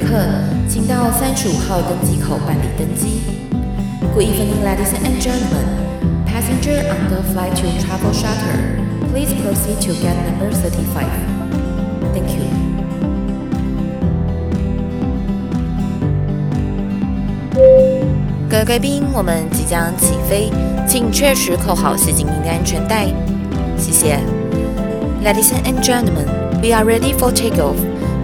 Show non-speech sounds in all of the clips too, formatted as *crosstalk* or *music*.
客，请到三十五号登机口办理登机。Good evening, ladies and gentlemen. Passenger on the flight to Travel Charter, please proceed to gate number thirty-five. Thank you. 各位贵宾，我们即将起飞，请确实扣好系紧您的安全带。谢谢。Ladies and gentlemen, we are ready for takeoff.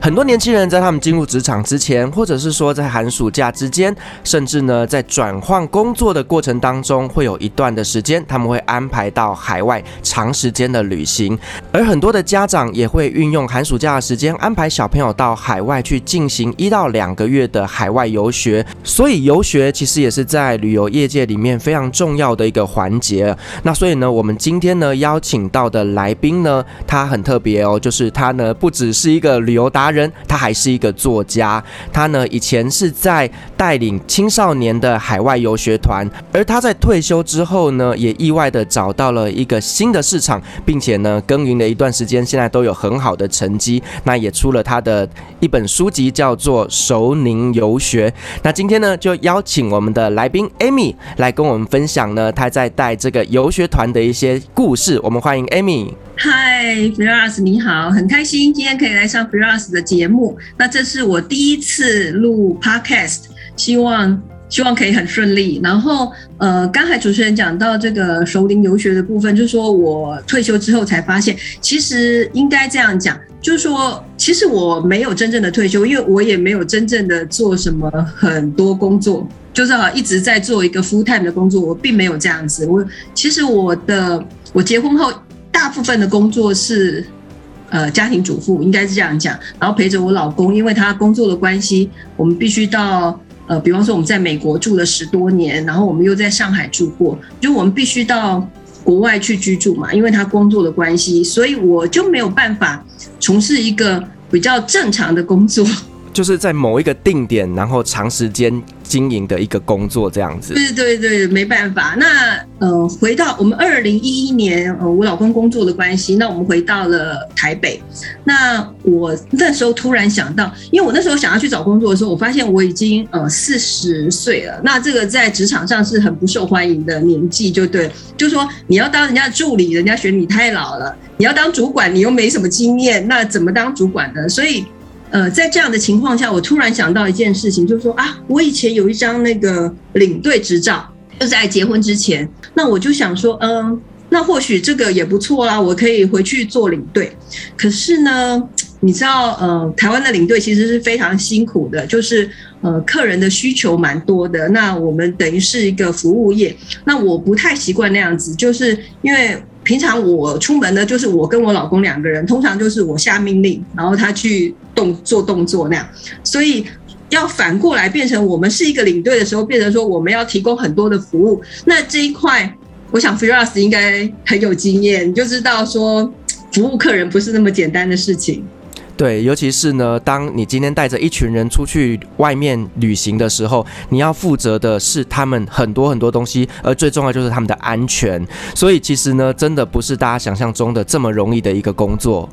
很多年轻人在他们进入职场之前，或者是说在寒暑假之间，甚至呢在转换工作的过程当中，会有一段的时间，他们会安排到海外长时间的旅行。而很多的家长也会运用寒暑假的时间，安排小朋友到海外去进行一到两个月的海外游学。所以游学其实也是在旅游业界里面非常重要的一个环节。那所以呢，我们今天呢邀请到的来宾呢，他很特别哦，就是他呢不只是一个旅游达人，他还是一个作家。他呢以前是在带领青少年的海外游学团，而他在退休之后呢，也意外的找到了一个新的市场，并且呢耕耘了一段时间，现在都有很好的成绩。那也出了他的一本书籍，叫做《熟宁游学》。那今天呢就邀请我们的来宾 Amy 来跟我们分享呢他在带这个游学团的一些故事。我们欢迎 Amy。嗨，Firas，你好，很开心今天可以来上 Firas 的节目。那这是我第一次录 Podcast，希望希望可以很顺利。然后，呃，刚才主持人讲到这个熟龄游学的部分，就是说我退休之后才发现，其实应该这样讲，就是说，其实我没有真正的退休，因为我也没有真正的做什么很多工作，就是啊一直在做一个 full time 的工作，我并没有这样子。我其实我的我结婚后。大部分的工作是，呃，家庭主妇应该是这样讲，然后陪着我老公，因为他工作的关系，我们必须到，呃，比方说我们在美国住了十多年，然后我们又在上海住过，就我们必须到国外去居住嘛，因为他工作的关系，所以我就没有办法从事一个比较正常的工作。就是在某一个定点，然后长时间经营的一个工作这样子。对对对，没办法。那呃，回到我们二零一一年，呃，我老公工作的关系，那我们回到了台北。那我那时候突然想到，因为我那时候想要去找工作的时候，我发现我已经呃四十岁了。那这个在职场上是很不受欢迎的年纪，就对，就是说你要当人家助理，人家嫌你太老了；你要当主管，你又没什么经验，那怎么当主管呢？所以。呃，在这样的情况下，我突然想到一件事情，就是说啊，我以前有一张那个领队执照，就在结婚之前，那我就想说，嗯，那或许这个也不错啦，我可以回去做领队。可是呢，你知道，呃，台湾的领队其实是非常辛苦的，就是呃，客人的需求蛮多的。那我们等于是一个服务业，那我不太习惯那样子，就是因为。平常我出门呢，就是我跟我老公两个人，通常就是我下命令，然后他去动做动作那样。所以要反过来变成我们是一个领队的时候，变成说我们要提供很多的服务。那这一块，我想 Firas 应该很有经验，你就知道说服务客人不是那么简单的事情。对，尤其是呢，当你今天带着一群人出去外面旅行的时候，你要负责的是他们很多很多东西，而最重要就是他们的安全。所以其实呢，真的不是大家想象中的这么容易的一个工作。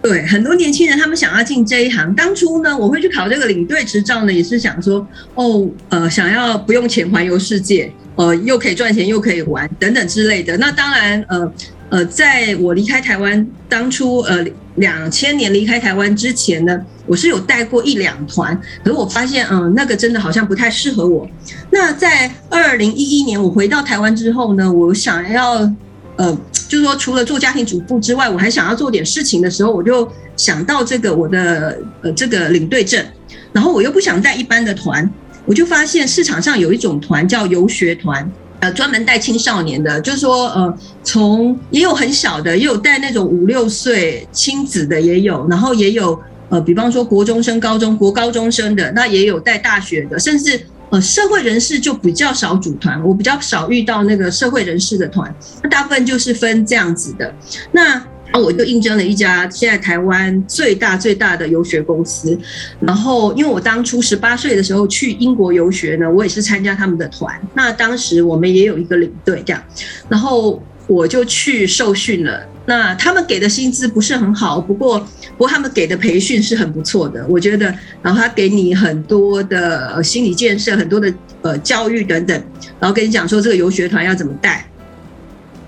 对，很多年轻人他们想要进这一行，当初呢，我会去考这个领队执照呢，也是想说，哦，呃，想要不用钱环游世界，呃，又可以赚钱又可以玩等等之类的。那当然，呃。呃，在我离开台湾，当初呃两千年离开台湾之前呢，我是有带过一两团，可是我发现，嗯、那个真的好像不太适合我。那在二零一一年我回到台湾之后呢，我想要，呃，就是说除了做家庭主妇之外，我还想要做点事情的时候，我就想到这个我的呃这个领队证，然后我又不想带一般的团，我就发现市场上有一种团叫游学团。呃，专门带青少年的，就是说，呃，从也有很小的，也有带那种五六岁亲子的，也有，然后也有，呃，比方说国中生、高中国高中生的，那也有带大学的，甚至呃社会人士就比较少组团，我比较少遇到那个社会人士的团，那大部分就是分这样子的。那啊，我就应征了一家现在台湾最大最大的游学公司。然后，因为我当初十八岁的时候去英国游学呢，我也是参加他们的团。那当时我们也有一个领队这样，然后我就去受训了。那他们给的薪资不是很好，不过不过他们给的培训是很不错的，我觉得。然后他给你很多的心理建设，很多的呃教育等等，然后跟你讲说这个游学团要怎么带。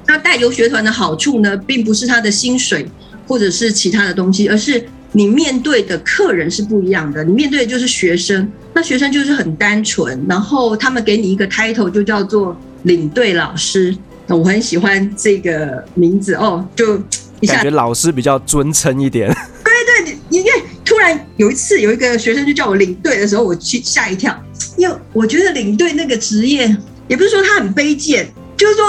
那带游学团的好处呢，并不是他的薪水或者是其他的东西，而是你面对的客人是不一样的。你面对的就是学生，那学生就是很单纯，然后他们给你一个 title 就叫做领队老师。那我很喜欢这个名字哦，就一下感觉老师比较尊称一点。对对，因为突然有一次有一个学生就叫我领队的时候，我去吓一跳，因为我觉得领队那个职业也不是说他很卑贱，就是说。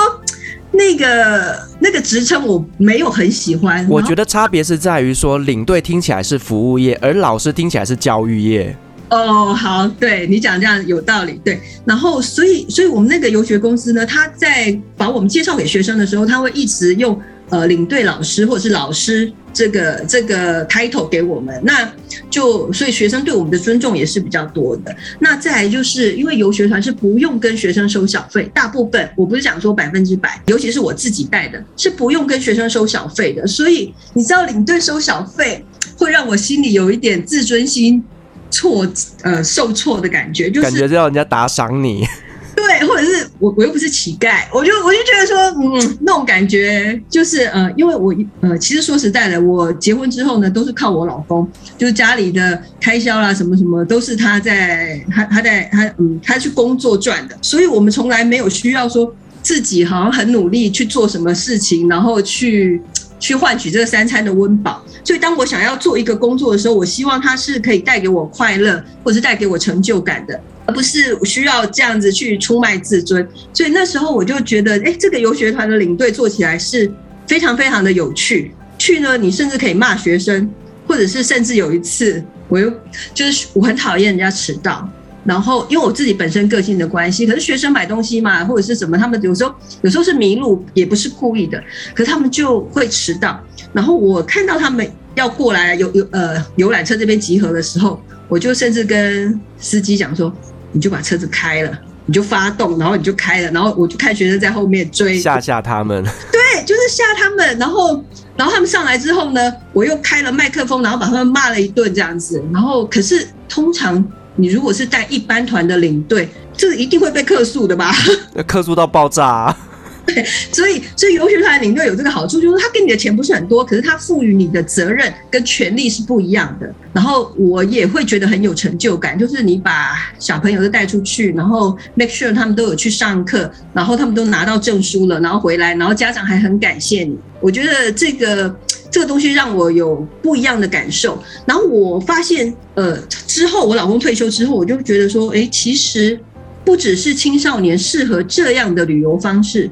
那个那个职称我没有很喜欢，我觉得差别是在于说，领队听起来是服务业，而老师听起来是教育业。哦，好，对你讲这样有道理，对。然后，所以，所以我们那个游学公司呢，他在把我们介绍给学生的时候，他会一直用。呃，领队老师或者是老师这个这个 title 给我们，那就所以学生对我们的尊重也是比较多的。那再来就是因为游学团是不用跟学生收小费，大部分我不是讲说百分之百，尤其是我自己带的，是不用跟学生收小费的。所以你知道领队收小费会让我心里有一点自尊心挫呃受挫的感觉，就是感觉让人家打赏你。*laughs* 对，或者是我我又不是乞丐，我就我就觉得说，嗯，那种感觉就是呃，因为我呃，其实说实在的，我结婚之后呢，都是靠我老公，就是家里的开销啦，什么什么都是他在他他在他嗯，他去工作赚的，所以我们从来没有需要说自己好像很努力去做什么事情，然后去去换取这三餐的温饱。所以当我想要做一个工作的时候，我希望它是可以带给我快乐，或者是带给我成就感的。而不是需要这样子去出卖自尊，所以那时候我就觉得，哎，这个游学团的领队做起来是非常非常的有趣。去呢，你甚至可以骂学生，或者是甚至有一次，我又就是我很讨厌人家迟到，然后因为我自己本身个性的关系，可是学生买东西嘛，或者是什么，他们有时候有时候是迷路，也不是故意的，可是他们就会迟到。然后我看到他们要过来游游呃游览车这边集合的时候，我就甚至跟司机讲说。你就把车子开了，你就发动，然后你就开了，然后我就看学生在后面追，吓吓他们。对，就是吓他们。然后，然后他们上来之后呢，我又开了麦克风，然后把他们骂了一顿这样子。然后，可是通常你如果是带一般团的领队，这一定会被客诉的吧？*laughs* 客诉到爆炸啊。对，所以所以游学团领队有这个好处，就是他给你的钱不是很多，可是他赋予你的责任跟权利是不一样的。然后我也会觉得很有成就感，就是你把小朋友都带出去，然后 make sure 他们都有去上课，然后他们都拿到证书了，然后回来，然后家长还很感谢你。我觉得这个这个东西让我有不一样的感受。然后我发现，呃，之后我老公退休之后，我就觉得说，哎，其实不只是青少年适合这样的旅游方式。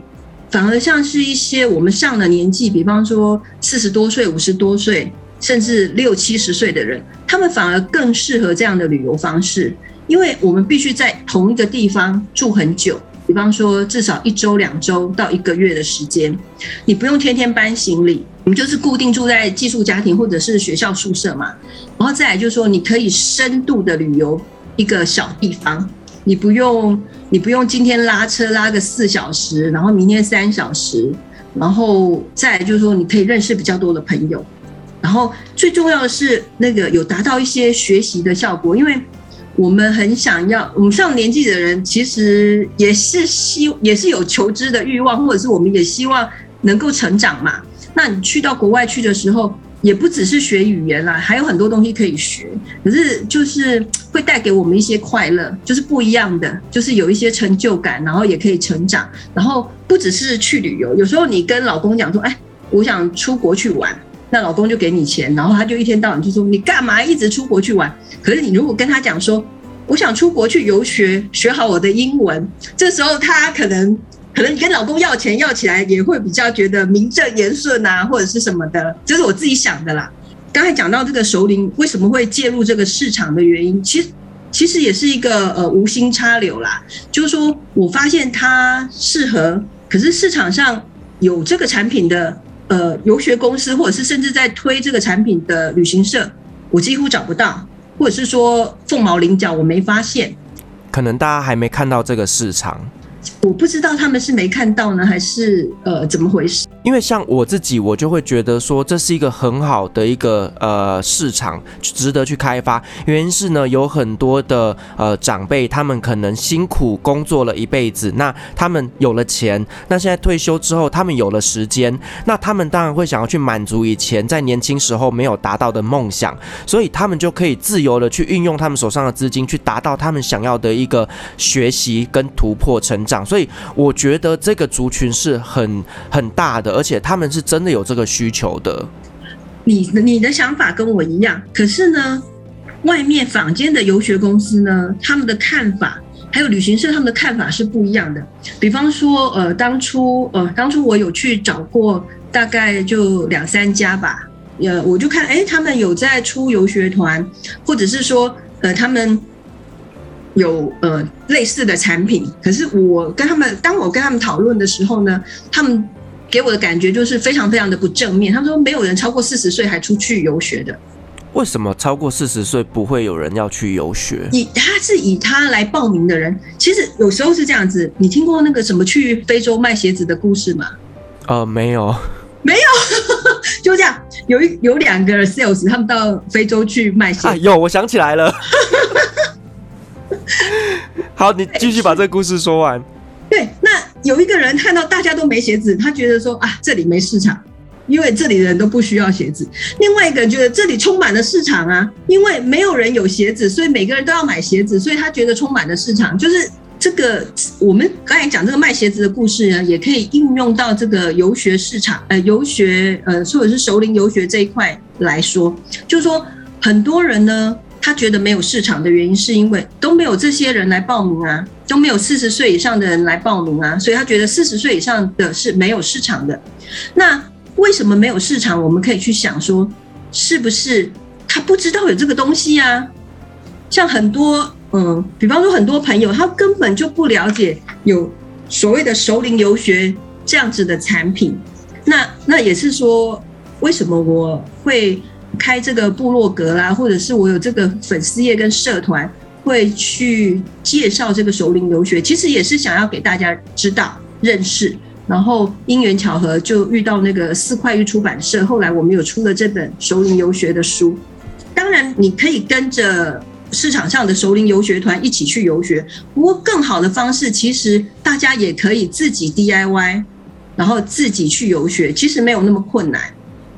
反而像是一些我们上了年纪，比方说四十多岁、五十多岁，甚至六七十岁的人，他们反而更适合这样的旅游方式，因为我们必须在同一个地方住很久，比方说至少一周、两周到一个月的时间，你不用天天搬行李，我们就是固定住在寄宿家庭或者是学校宿舍嘛，然后再来就是说，你可以深度的旅游一个小地方。你不用，你不用今天拉车拉个四小时，然后明天三小时，然后再就是说你可以认识比较多的朋友，然后最重要的是那个有达到一些学习的效果，因为我们很想要，我们上年纪的人其实也是希也是有求知的欲望，或者是我们也希望能够成长嘛。那你去到国外去的时候。也不只是学语言啦，还有很多东西可以学。可是就是会带给我们一些快乐，就是不一样的，就是有一些成就感，然后也可以成长。然后不只是去旅游，有时候你跟老公讲说：“哎，我想出国去玩。”那老公就给你钱，然后他就一天到晚就说：“你干嘛一直出国去玩？”可是你如果跟他讲说：“我想出国去游学，学好我的英文。”这时候他可能。可能你跟老公要钱要起来也会比较觉得名正言顺啊，或者是什么的，这是我自己想的啦。刚才讲到这个熟龄为什么会介入这个市场的原因，其实其实也是一个呃无心插柳啦。就是说我发现它适合，可是市场上有这个产品的呃游学公司，或者是甚至在推这个产品的旅行社，我几乎找不到，或者是说凤毛麟角，我没发现。可能大家还没看到这个市场。我不知道他们是没看到呢，还是呃怎么回事？因为像我自己，我就会觉得说这是一个很好的一个呃市场，值得去开发。原因是呢，有很多的呃长辈，他们可能辛苦工作了一辈子，那他们有了钱，那现在退休之后，他们有了时间，那他们当然会想要去满足以前在年轻时候没有达到的梦想，所以他们就可以自由的去运用他们手上的资金，去达到他们想要的一个学习跟突破成长。所以我觉得这个族群是很很大的。而且他们是真的有这个需求的。你你的想法跟我一样，可是呢，外面坊间的游学公司呢，他们的看法还有旅行社他们的看法是不一样的。比方说，呃，当初呃，当初我有去找过，大概就两三家吧。呃，我就看，哎，他们有在出游学团，或者是说，呃，他们有呃类似的产品。可是我跟他们，当我跟他们讨论的时候呢，他们。给我的感觉就是非常非常的不正面。他们说没有人超过四十岁还出去游学的。为什么超过四十岁不会有人要去游学？以他是以他来报名的人，其实有时候是这样子。你听过那个什么去非洲卖鞋子的故事吗？呃，没有，没有，*laughs* 就这样。有一有两个 sales，他们到非洲去卖鞋子。啊，有，我想起来了。好，你继续把这个故事说完。对，那有一个人看到大家都没鞋子，他觉得说啊，这里没市场，因为这里的人都不需要鞋子。另外一个人觉得这里充满了市场啊，因为没有人有鞋子，所以每个人都要买鞋子，所以他觉得充满了市场。就是这个，我们刚才讲这个卖鞋子的故事呢，也可以应用到这个游学市场，呃，游学，呃，或者是熟龄游学这一块来说，就是说很多人呢。他觉得没有市场的原因，是因为都没有这些人来报名啊，都没有四十岁以上的人来报名啊，所以他觉得四十岁以上的是没有市场的。那为什么没有市场？我们可以去想说，是不是他不知道有这个东西啊？像很多嗯，比方说很多朋友，他根本就不了解有所谓的熟龄游学这样子的产品。那那也是说，为什么我会？开这个部落格啦，或者是我有这个粉丝页跟社团，会去介绍这个熟龄游学，其实也是想要给大家知道、认识。然后因缘巧合就遇到那个四块玉出版社，后来我们有出了这本熟龄游学的书。当然，你可以跟着市场上的熟龄游学团一起去游学，不过更好的方式，其实大家也可以自己 DIY，然后自己去游学，其实没有那么困难。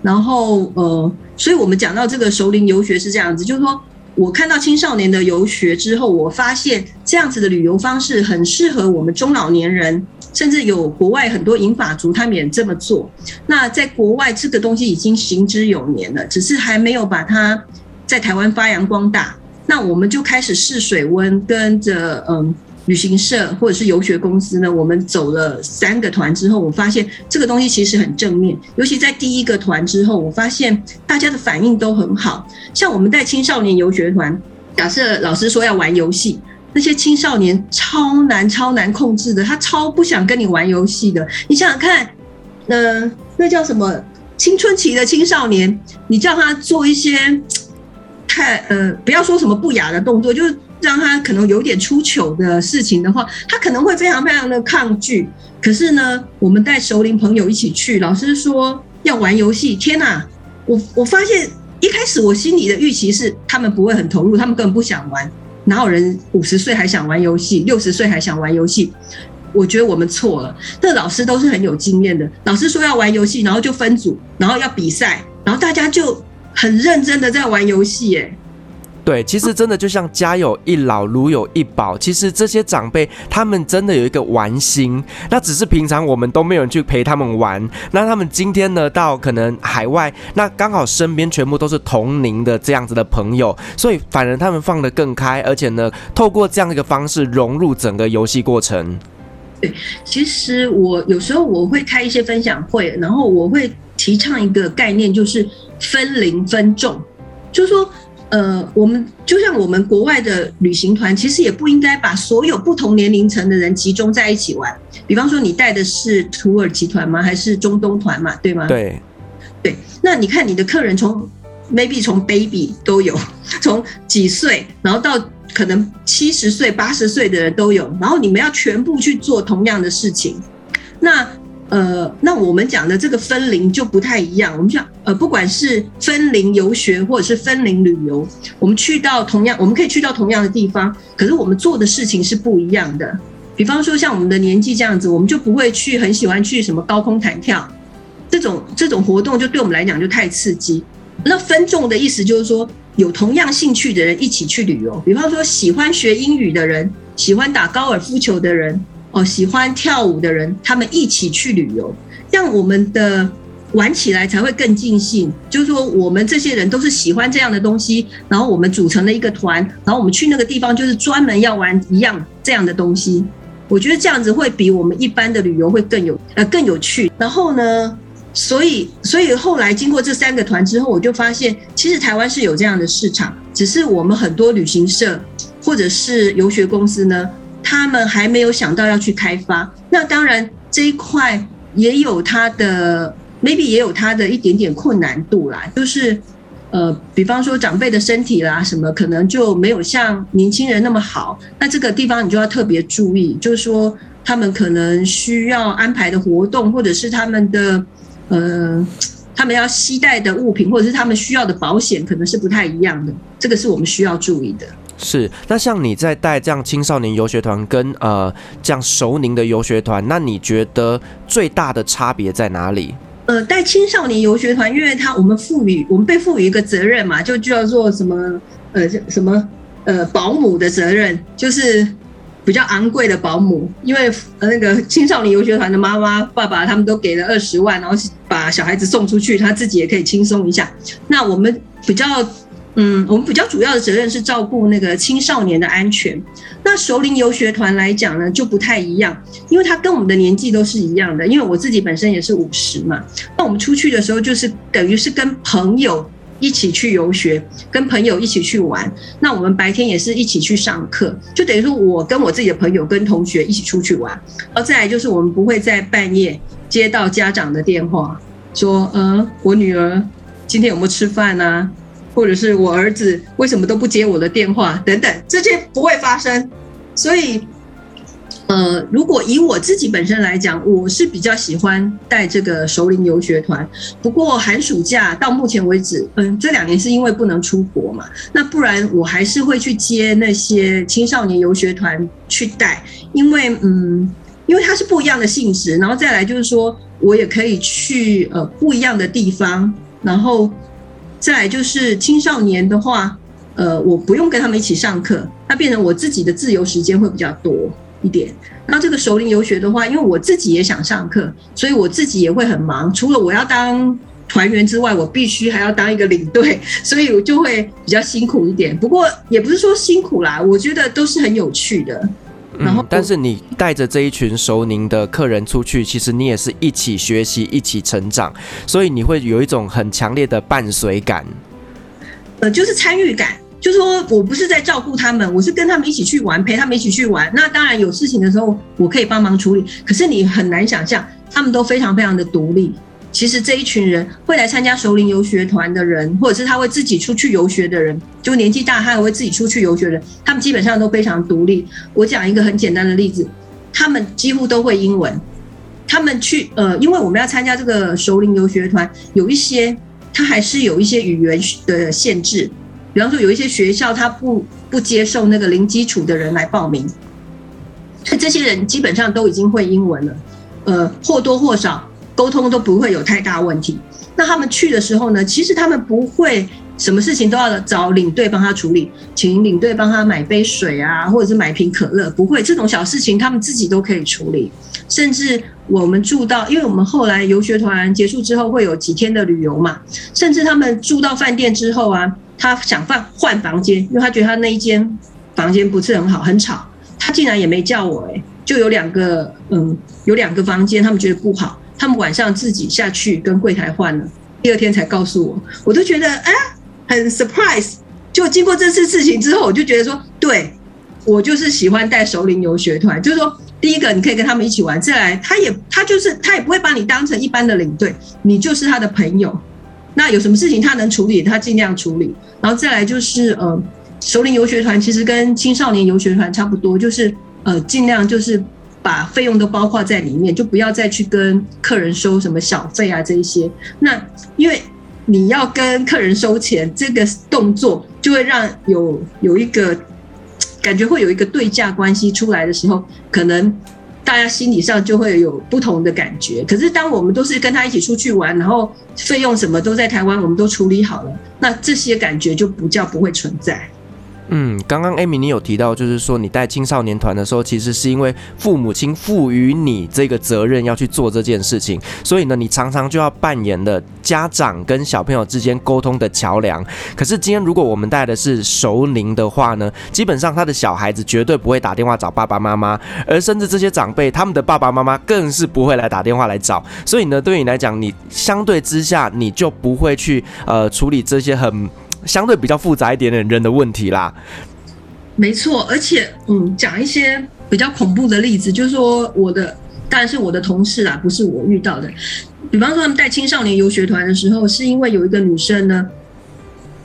然后呃。所以，我们讲到这个熟龄游学是这样子，就是说我看到青少年的游学之后，我发现这样子的旅游方式很适合我们中老年人，甚至有国外很多银发族他们也这么做。那在国外，这个东西已经行之有年了，只是还没有把它在台湾发扬光大。那我们就开始试水温，跟着嗯。旅行社或者是游学公司呢，我们走了三个团之后，我发现这个东西其实很正面。尤其在第一个团之后，我发现大家的反应都很好。像我们带青少年游学团，假设老师说要玩游戏，那些青少年超难、超难控制的，他超不想跟你玩游戏的。你想想看，呃，那叫什么？青春期的青少年，你叫他做一些太呃，不要说什么不雅的动作，就是。让他可能有点出糗的事情的话，他可能会非常非常的抗拒。可是呢，我们带熟龄朋友一起去，老师说要玩游戏，天哪！我我发现一开始我心里的预期是他们不会很投入，他们根本不想玩。哪有人五十岁还想玩游戏，六十岁还想玩游戏？我觉得我们错了。那老师都是很有经验的，老师说要玩游戏，然后就分组，然后要比赛，然后大家就很认真的在玩游戏，哎。对，其实真的就像家有一老，如有一宝。其实这些长辈他们真的有一个玩心，那只是平常我们都没有人去陪他们玩。那他们今天呢，到可能海外，那刚好身边全部都是同龄的这样子的朋友，所以反而他们放得更开，而且呢，透过这样一个方式融入整个游戏过程。对，其实我有时候我会开一些分享会，然后我会提倡一个概念，就是分龄分众，就是说。呃，我们就像我们国外的旅行团，其实也不应该把所有不同年龄层的人集中在一起玩。比方说，你带的是土耳其团吗？还是中东团嘛？对吗？对，对。那你看你的客人从 maybe 从 baby 都有，从几岁，然后到可能七十岁、八十岁的人都有，然后你们要全部去做同样的事情，那。呃，那我们讲的这个分龄就不太一样。我们讲，呃，不管是分龄游学或者是分龄旅游，我们去到同样，我们可以去到同样的地方，可是我们做的事情是不一样的。比方说，像我们的年纪这样子，我们就不会去很喜欢去什么高空弹跳这种这种活动，就对我们来讲就太刺激。那分众的意思就是说，有同样兴趣的人一起去旅游。比方说，喜欢学英语的人，喜欢打高尔夫球的人。哦，喜欢跳舞的人，他们一起去旅游，这样我们的玩起来才会更尽兴。就是说，我们这些人都是喜欢这样的东西，然后我们组成了一个团，然后我们去那个地方就是专门要玩一样这样的东西。我觉得这样子会比我们一般的旅游会更有呃更有趣。然后呢，所以所以后来经过这三个团之后，我就发现其实台湾是有这样的市场，只是我们很多旅行社或者是游学公司呢。他们还没有想到要去开发，那当然这一块也有它的，maybe 也有它的一点点困难度啦，就是呃，比方说长辈的身体啦什么，可能就没有像年轻人那么好，那这个地方你就要特别注意，就是说他们可能需要安排的活动，或者是他们的呃，他们要携带的物品，或者是他们需要的保险，可能是不太一样的，这个是我们需要注意的。是，那像你在带这样青少年游学团跟呃这样熟龄的游学团，那你觉得最大的差别在哪里？呃，带青少年游学团，因为他我们赋予我们被赋予一个责任嘛，就叫做什么呃什么呃保姆的责任，就是比较昂贵的保姆，因为呃那个青少年游学团的妈妈爸爸他们都给了二十万，然后把小孩子送出去，他自己也可以轻松一下。那我们比较。嗯，我们比较主要的责任是照顾那个青少年的安全。那熟龄游学团来讲呢，就不太一样，因为他跟我们的年纪都是一样的。因为我自己本身也是五十嘛，那我们出去的时候就是等于是跟朋友一起去游学，跟朋友一起去玩。那我们白天也是一起去上课，就等于说我跟我自己的朋友跟同学一起出去玩。而再来就是我们不会在半夜接到家长的电话，说，呃，我女儿今天有没有吃饭啊？或者是我儿子为什么都不接我的电话等等，这些不会发生。所以，呃，如果以我自己本身来讲，我是比较喜欢带这个熟龄游学团。不过寒暑假到目前为止，嗯，这两年是因为不能出国嘛，那不然我还是会去接那些青少年游学团去带，因为嗯，因为它是不一样的性质，然后再来就是说我也可以去呃不一样的地方，然后。再来就是青少年的话，呃，我不用跟他们一起上课，那变成我自己的自由时间会比较多一点。那这个熟龄游学的话，因为我自己也想上课，所以我自己也会很忙。除了我要当团员之外，我必须还要当一个领队，*laughs* 所以我就会比较辛苦一点。不过也不是说辛苦啦，我觉得都是很有趣的。然后、嗯，但是你带着这一群熟龄的客人出去，其实你也是一起学习、一起成长，所以你会有一种很强烈的伴随感。呃，就是参与感，就是说我不是在照顾他们，我是跟他们一起去玩，陪他们一起去玩。那当然有事情的时候，我可以帮忙处理。可是你很难想象，他们都非常非常的独立。其实这一群人会来参加熟龄游学团的人，或者是他会自己出去游学的人，就年纪大他也会自己出去游学的人，他们基本上都非常独立。我讲一个很简单的例子，他们几乎都会英文。他们去呃，因为我们要参加这个熟龄游学团，有一些他还是有一些语言的限制，比方说有一些学校他不不接受那个零基础的人来报名，所以这些人基本上都已经会英文了，呃，或多或少。沟通都不会有太大问题。那他们去的时候呢，其实他们不会什么事情都要找领队帮他处理，请领队帮他买杯水啊，或者是买瓶可乐，不会这种小事情，他们自己都可以处理。甚至我们住到，因为我们后来游学团结束之后会有几天的旅游嘛，甚至他们住到饭店之后啊，他想换换房间，因为他觉得他那一间房间不是很好，很吵，他竟然也没叫我，欸，就有两个嗯，有两个房间，他们觉得不好。他们晚上自己下去跟柜台换了，第二天才告诉我，我都觉得哎，很 surprise，就经过这次事情之后，我就觉得说，对，我就是喜欢带熟龄游学团，就是说，第一个你可以跟他们一起玩，再来他也他就是他也不会把你当成一般的领队，你就是他的朋友。那有什么事情他能处理，他尽量处理。然后再来就是呃，熟龄游学团其实跟青少年游学团差不多，就是呃尽量就是把费用都包括在里面，就不要再去跟客人收什么小费啊这一些。那因为你要跟客人收钱，这个动作就会让有有一个感觉会有一个对价关系出来的时候，可能大家心理上就会有不同的感觉。可是当我们都是跟他一起出去玩，然后费用什么都在台湾，我们都处理好了，那这些感觉就不叫不会存在。嗯，刚刚 Amy 你有提到，就是说你带青少年团的时候，其实是因为父母亲赋予你这个责任要去做这件事情，所以呢，你常常就要扮演的家长跟小朋友之间沟通的桥梁。可是今天如果我们带的是熟龄的话呢，基本上他的小孩子绝对不会打电话找爸爸妈妈，而甚至这些长辈他们的爸爸妈妈更是不会来打电话来找。所以呢，对你来讲，你相对之下你就不会去呃处理这些很。相对比较复杂一点点人的问题啦，没错，而且嗯，讲一些比较恐怖的例子，就是说我的当然是我的同事啦，不是我遇到的。比方说他们带青少年游学团的时候，是因为有一个女生呢，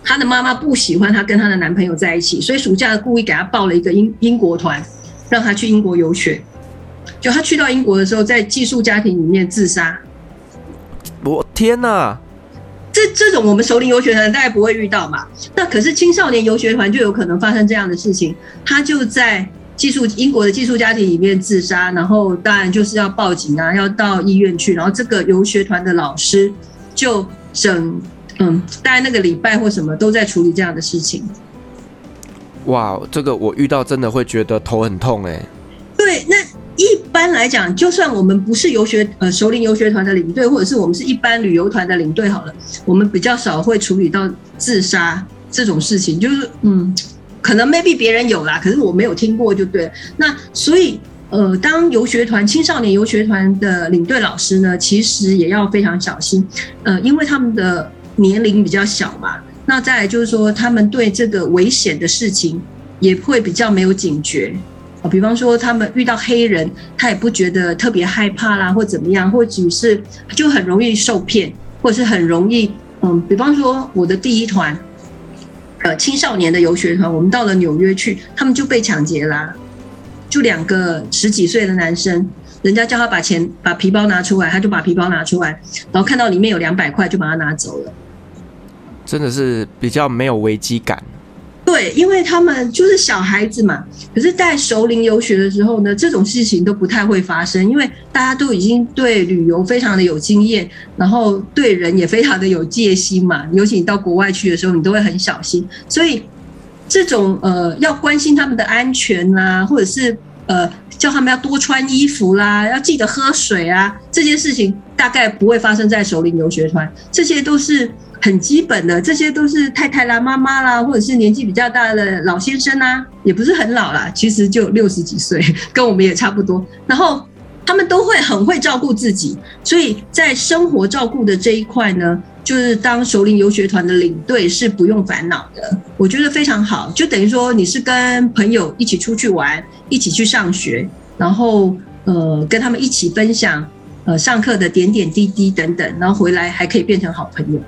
她的妈妈不喜欢她跟她的男朋友在一起，所以暑假故意给她报了一个英英国团，让她去英国游学。就她去到英国的时候，在寄宿家庭里面自杀。我天哪！这这种我们首领游学团大概不会遇到嘛？那可是青少年游学团就有可能发生这样的事情。他就在寄宿英国的寄宿家庭里面自杀，然后当然就是要报警啊，要到医院去。然后这个游学团的老师就整嗯，大概那个礼拜或什么都在处理这样的事情。哇，这个我遇到真的会觉得头很痛哎。对，那。一般来讲，就算我们不是游学呃首领游学团的领队，或者是我们是一般旅游团的领队好了，我们比较少会处理到自杀这种事情。就是嗯，可能 maybe 别人有啦，可是我没有听过，就对。那所以呃，当游学团青少年游学团的领队老师呢，其实也要非常小心，呃，因为他们的年龄比较小嘛。那再来就是说，他们对这个危险的事情也会比较没有警觉。比方说他们遇到黑人，他也不觉得特别害怕啦，或怎么样，或者是就很容易受骗，或者是很容易，嗯，比方说我的第一团，呃，青少年的游学团，我们到了纽约去，他们就被抢劫啦，就两个十几岁的男生，人家叫他把钱把皮包拿出来，他就把皮包拿出来，然后看到里面有两百块，就把他拿走了，真的是比较没有危机感。对，因为他们就是小孩子嘛。可是带熟龄游学的时候呢，这种事情都不太会发生，因为大家都已经对旅游非常的有经验，然后对人也非常的有戒心嘛。尤其你到国外去的时候，你都会很小心。所以这种呃，要关心他们的安全啦，或者是呃，叫他们要多穿衣服啦，要记得喝水啊，这些事情大概不会发生在熟龄游学团。这些都是。很基本的，这些都是太太啦、妈妈啦，或者是年纪比较大的老先生啊，也不是很老啦，其实就六十几岁，跟我们也差不多。然后他们都会很会照顾自己，所以在生活照顾的这一块呢，就是当首领游学团的领队是不用烦恼的，我觉得非常好。就等于说你是跟朋友一起出去玩，一起去上学，然后呃跟他们一起分享呃上课的点点滴滴等等，然后回来还可以变成好朋友。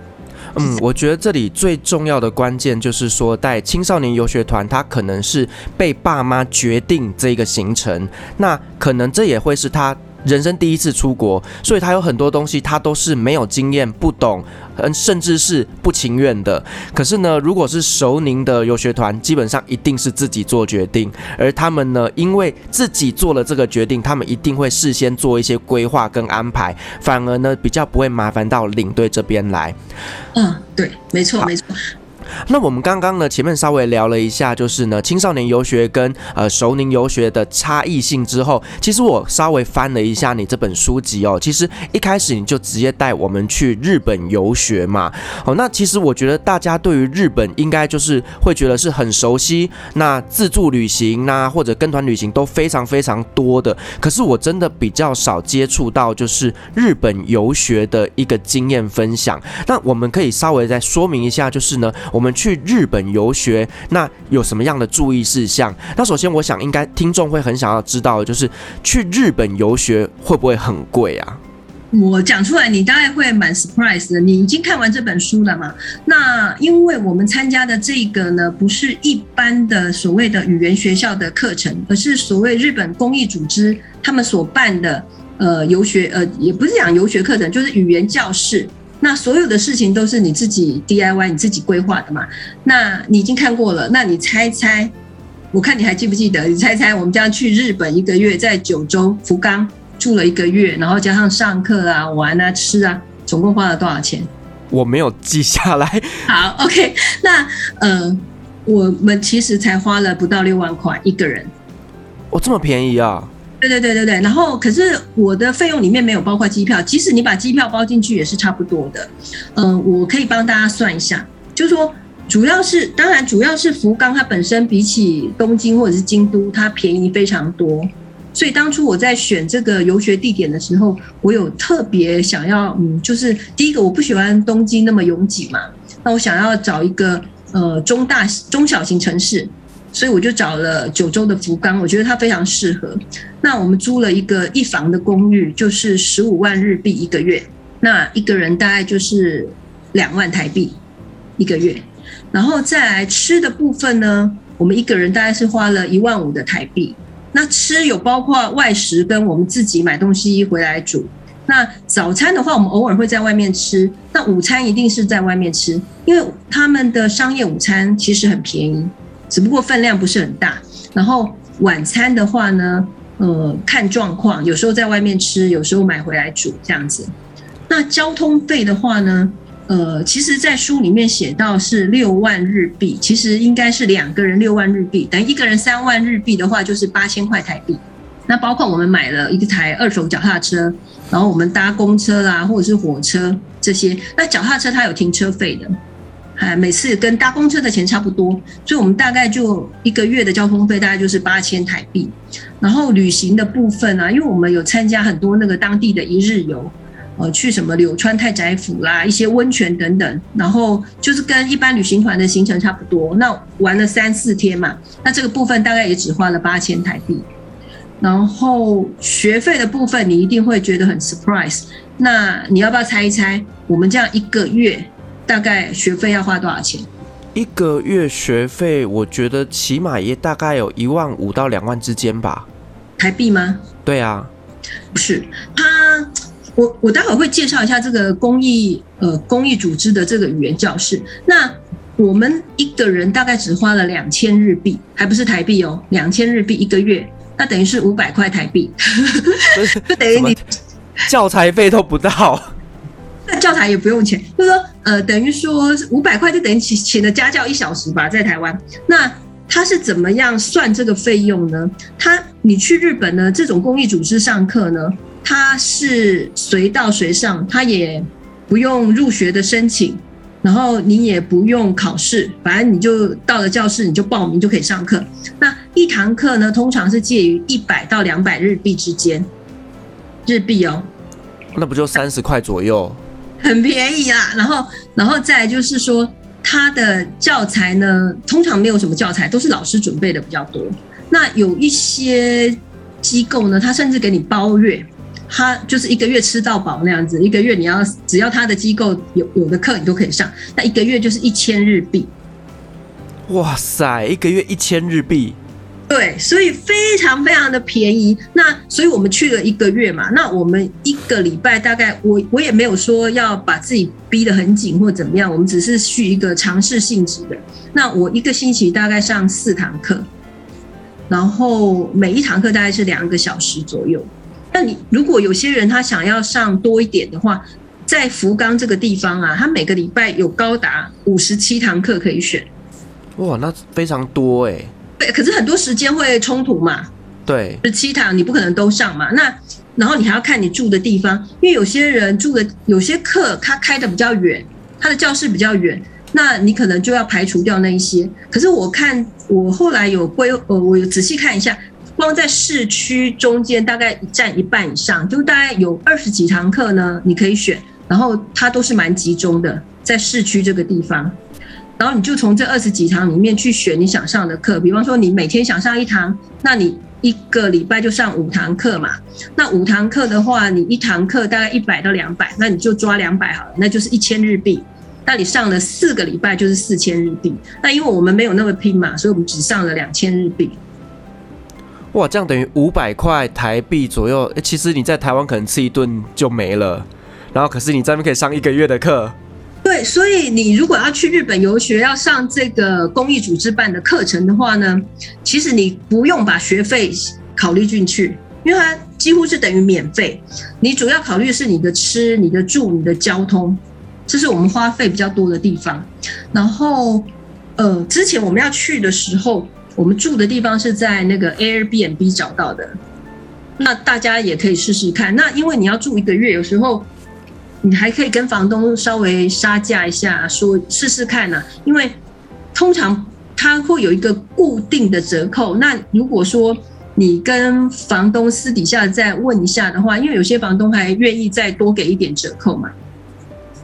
嗯，我觉得这里最重要的关键就是说，带青少年游学团，他可能是被爸妈决定这个行程，那可能这也会是他人生第一次出国，所以他有很多东西他都是没有经验、不懂，嗯，甚至是不情愿的。可是呢，如果是熟龄的游学团，基本上一定是自己做决定，而他们呢，因为自己做了这个决定，他们一定会事先做一些规划跟安排，反而呢，比较不会麻烦到领队这边来。嗯，对，没错，没错。那我们刚刚呢，前面稍微聊了一下，就是呢，青少年游学跟呃熟龄游学的差异性之后，其实我稍微翻了一下你这本书籍哦，其实一开始你就直接带我们去日本游学嘛，哦，那其实我觉得大家对于日本应该就是会觉得是很熟悉，那自助旅行呐、或者跟团旅行都非常非常多的，可是我真的比较少接触到就是日本游学的一个经验分享，那我们可以稍微再说明一下，就是呢。我们去日本游学，那有什么样的注意事项？那首先，我想应该听众会很想要知道，就是去日本游学会不会很贵啊？我讲出来，你大概会蛮 surprise 的。你已经看完这本书了吗？那因为我们参加的这个呢，不是一般的所谓的语言学校的课程，而是所谓日本公益组织他们所办的呃游学呃，也不是讲游学课程，就是语言教室。那所有的事情都是你自己 DIY，你自己规划的嘛。那你已经看过了，那你猜猜？我看你还记不记得？你猜猜，我们将去日本一个月，在九州福冈。住了一个月，然后加上上课啊、玩啊、吃啊，总共花了多少钱？我没有记下来。好，OK，那呃，我们其实才花了不到六万块一个人。哦，这么便宜啊？对对对对对。然后，可是我的费用里面没有包括机票，即使你把机票包进去也是差不多的。嗯、我可以帮大家算一下，就是说，主要是当然主要是福冈，它本身比起东京或者是京都，它便宜非常多。所以当初我在选这个游学地点的时候，我有特别想要，嗯，就是第一个我不喜欢东京那么拥挤嘛，那我想要找一个呃中大中小型城市，所以我就找了九州的福冈，我觉得它非常适合。那我们租了一个一房的公寓，就是十五万日币一个月，那一个人大概就是两万台币一个月，然后再来吃的部分呢，我们一个人大概是花了一万五的台币。那吃有包括外食跟我们自己买东西回来煮。那早餐的话，我们偶尔会在外面吃。那午餐一定是在外面吃，因为他们的商业午餐其实很便宜，只不过分量不是很大。然后晚餐的话呢，呃，看状况，有时候在外面吃，有时候买回来煮这样子。那交通费的话呢？呃，其实，在书里面写到是六万日币，其实应该是两个人六万日币，等一个人三万日币的话，就是八千块台币。那包括我们买了一台二手脚踏车，然后我们搭公车啦，或者是火车这些。那脚踏车它有停车费的，哎，每次跟搭公车的钱差不多，所以我们大概就一个月的交通费大概就是八千台币。然后旅行的部分啊，因为我们有参加很多那个当地的一日游。呃，去什么柳川太宰府啦，一些温泉等等，然后就是跟一般旅行团的行程差不多。那玩了三四天嘛，那这个部分大概也只花了八千台币。然后学费的部分，你一定会觉得很 surprise。那你要不要猜一猜，我们这样一个月大概学费要花多少钱？一个月学费，我觉得起码也大概有一万五到两万之间吧。台币吗？对啊，不是他。我我待会儿会介绍一下这个公益呃公益组织的这个语言教室。那我们一个人大概只花了两千日币，还不是台币哦，两千日币一个月，那等于是五百块台币，*laughs* *laughs* 就等于你教材费都不到。*laughs* 那教材也不用钱，就是说呃等于说五百块就等于请请了家教一小时吧，在台湾。那他是怎么样算这个费用呢？他你去日本呢，这种公益组织上课呢？他是随到随上，他也不用入学的申请，然后你也不用考试，反正你就到了教室，你就报名就可以上课。那一堂课呢，通常是介于一百到两百日币之间，日币哦。那不就三十块左右？很便宜啊。然后，然后再就是说，他的教材呢，通常没有什么教材，都是老师准备的比较多。那有一些机构呢，他甚至给你包月。他就是一个月吃到饱那样子，一个月你要只要他的机构有有的课你都可以上，那一个月就是一千日币。哇塞，一个月一千日币。对，所以非常非常的便宜。那所以我们去了一个月嘛，那我们一个礼拜大概我我也没有说要把自己逼得很紧或怎么样，我们只是去一个尝试性质的。那我一个星期大概上四堂课，然后每一堂课大概是两个小时左右。那你如果有些人他想要上多一点的话，在福冈这个地方啊，他每个礼拜有高达五十七堂课可以选。哇，那非常多哎。对，可是很多时间会冲突嘛。对，十七堂你不可能都上嘛。那然后你还要看你住的地方，因为有些人住的有些课他开的比较远，他的教室比较远，那你可能就要排除掉那一些。可是我看我后来有规呃，我有仔细看一下。光在市区中间大概占一半以上，就大概有二十几堂课呢，你可以选，然后它都是蛮集中的，在市区这个地方。然后你就从这二十几堂里面去选你想上的课。比方说，你每天想上一堂，那你一个礼拜就上五堂课嘛。那五堂课的话，你一堂课大概一百到两百，那你就抓两百好了，那就是一千日币。那你上了四个礼拜就是四千日币。那因为我们没有那么拼嘛，所以我们只上了两千日币。哇，这样等于五百块台币左右。其实你在台湾可能吃一顿就没了，然后可是你在那边可以上一个月的课。对，所以你如果要去日本游学，要上这个公益组织办的课程的话呢，其实你不用把学费考虑进去，因为它几乎是等于免费。你主要考虑是你的吃、你的住、你的交通，这是我们花费比较多的地方。然后，呃，之前我们要去的时候。我们住的地方是在那个 Airbnb 找到的，那大家也可以试试看。那因为你要住一个月，有时候你还可以跟房东稍微杀价一下，说试试看呢、因为通常他会有一个固定的折扣。那如果说你跟房东私底下再问一下的话，因为有些房东还愿意再多给一点折扣嘛。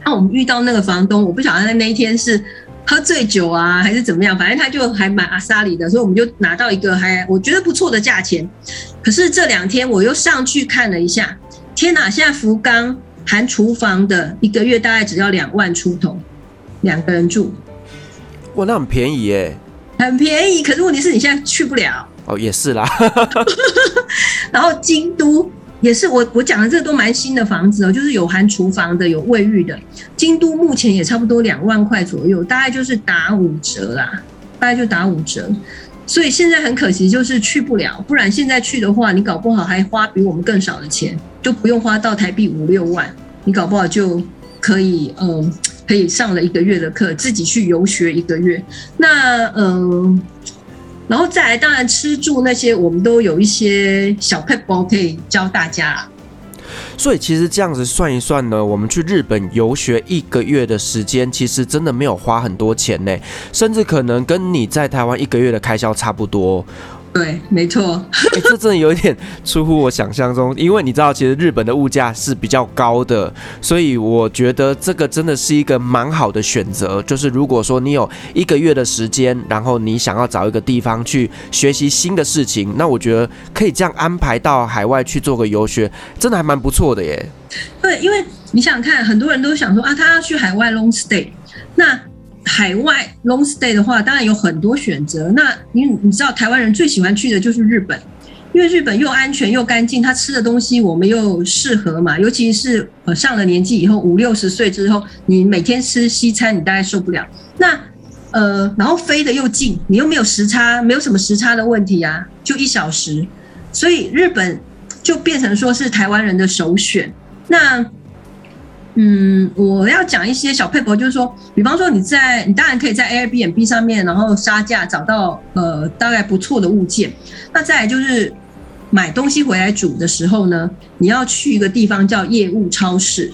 那我们遇到那个房东，我不晓得他那一天是。喝醉酒啊，还是怎么样？反正他就还蛮阿萨里的，所以我们就拿到一个还我觉得不错的价钱。可是这两天我又上去看了一下，天哪！现在福冈含厨房的一个月大概只要两万出头，两个人住。哇，那很便宜耶！很便宜。可是问题是你现在去不了。哦，也是啦。*laughs* 然后京都。也是我我讲的这个都蛮新的房子哦，就是有含厨房的，有卫浴的。京都目前也差不多两万块左右，大概就是打五折啦，大概就打五折。所以现在很可惜，就是去不了。不然现在去的话，你搞不好还花比我们更少的钱，就不用花到台币五六万，你搞不好就可以嗯，可以上了一个月的课，自己去游学一个月。那嗯。然后再来，当然吃住那些，我们都有一些小配包可以教大家。所以其实这样子算一算呢，我们去日本游学一个月的时间，其实真的没有花很多钱呢，甚至可能跟你在台湾一个月的开销差不多。对，没错。*laughs* 欸，这真的有点出乎我想象中，因为你知道，其实日本的物价是比较高的，所以我觉得这个真的是一个蛮好的选择。就是如果说你有一个月的时间，然后你想要找一个地方去学习新的事情，那我觉得可以这样安排到海外去做个游学，真的还蛮不错的耶。对，因为你想想看，很多人都想说啊，他要去海外 long stay，那。海外 long stay 的话，当然有很多选择。那你你知道，台湾人最喜欢去的就是日本，因为日本又安全又干净，他吃的东西我们又适合嘛。尤其是呃上了年纪以后，五六十岁之后，你每天吃西餐，你大概受不了。那呃，然后飞得又近，你又没有时差，没有什么时差的问题啊，就一小时，所以日本就变成说是台湾人的首选。那嗯，我要讲一些小配博，就是说，比方说你在，你当然可以在 Airbnb 上面，然后杀价找到呃大概不错的物件。那再来就是买东西回来煮的时候呢，你要去一个地方叫业务超市。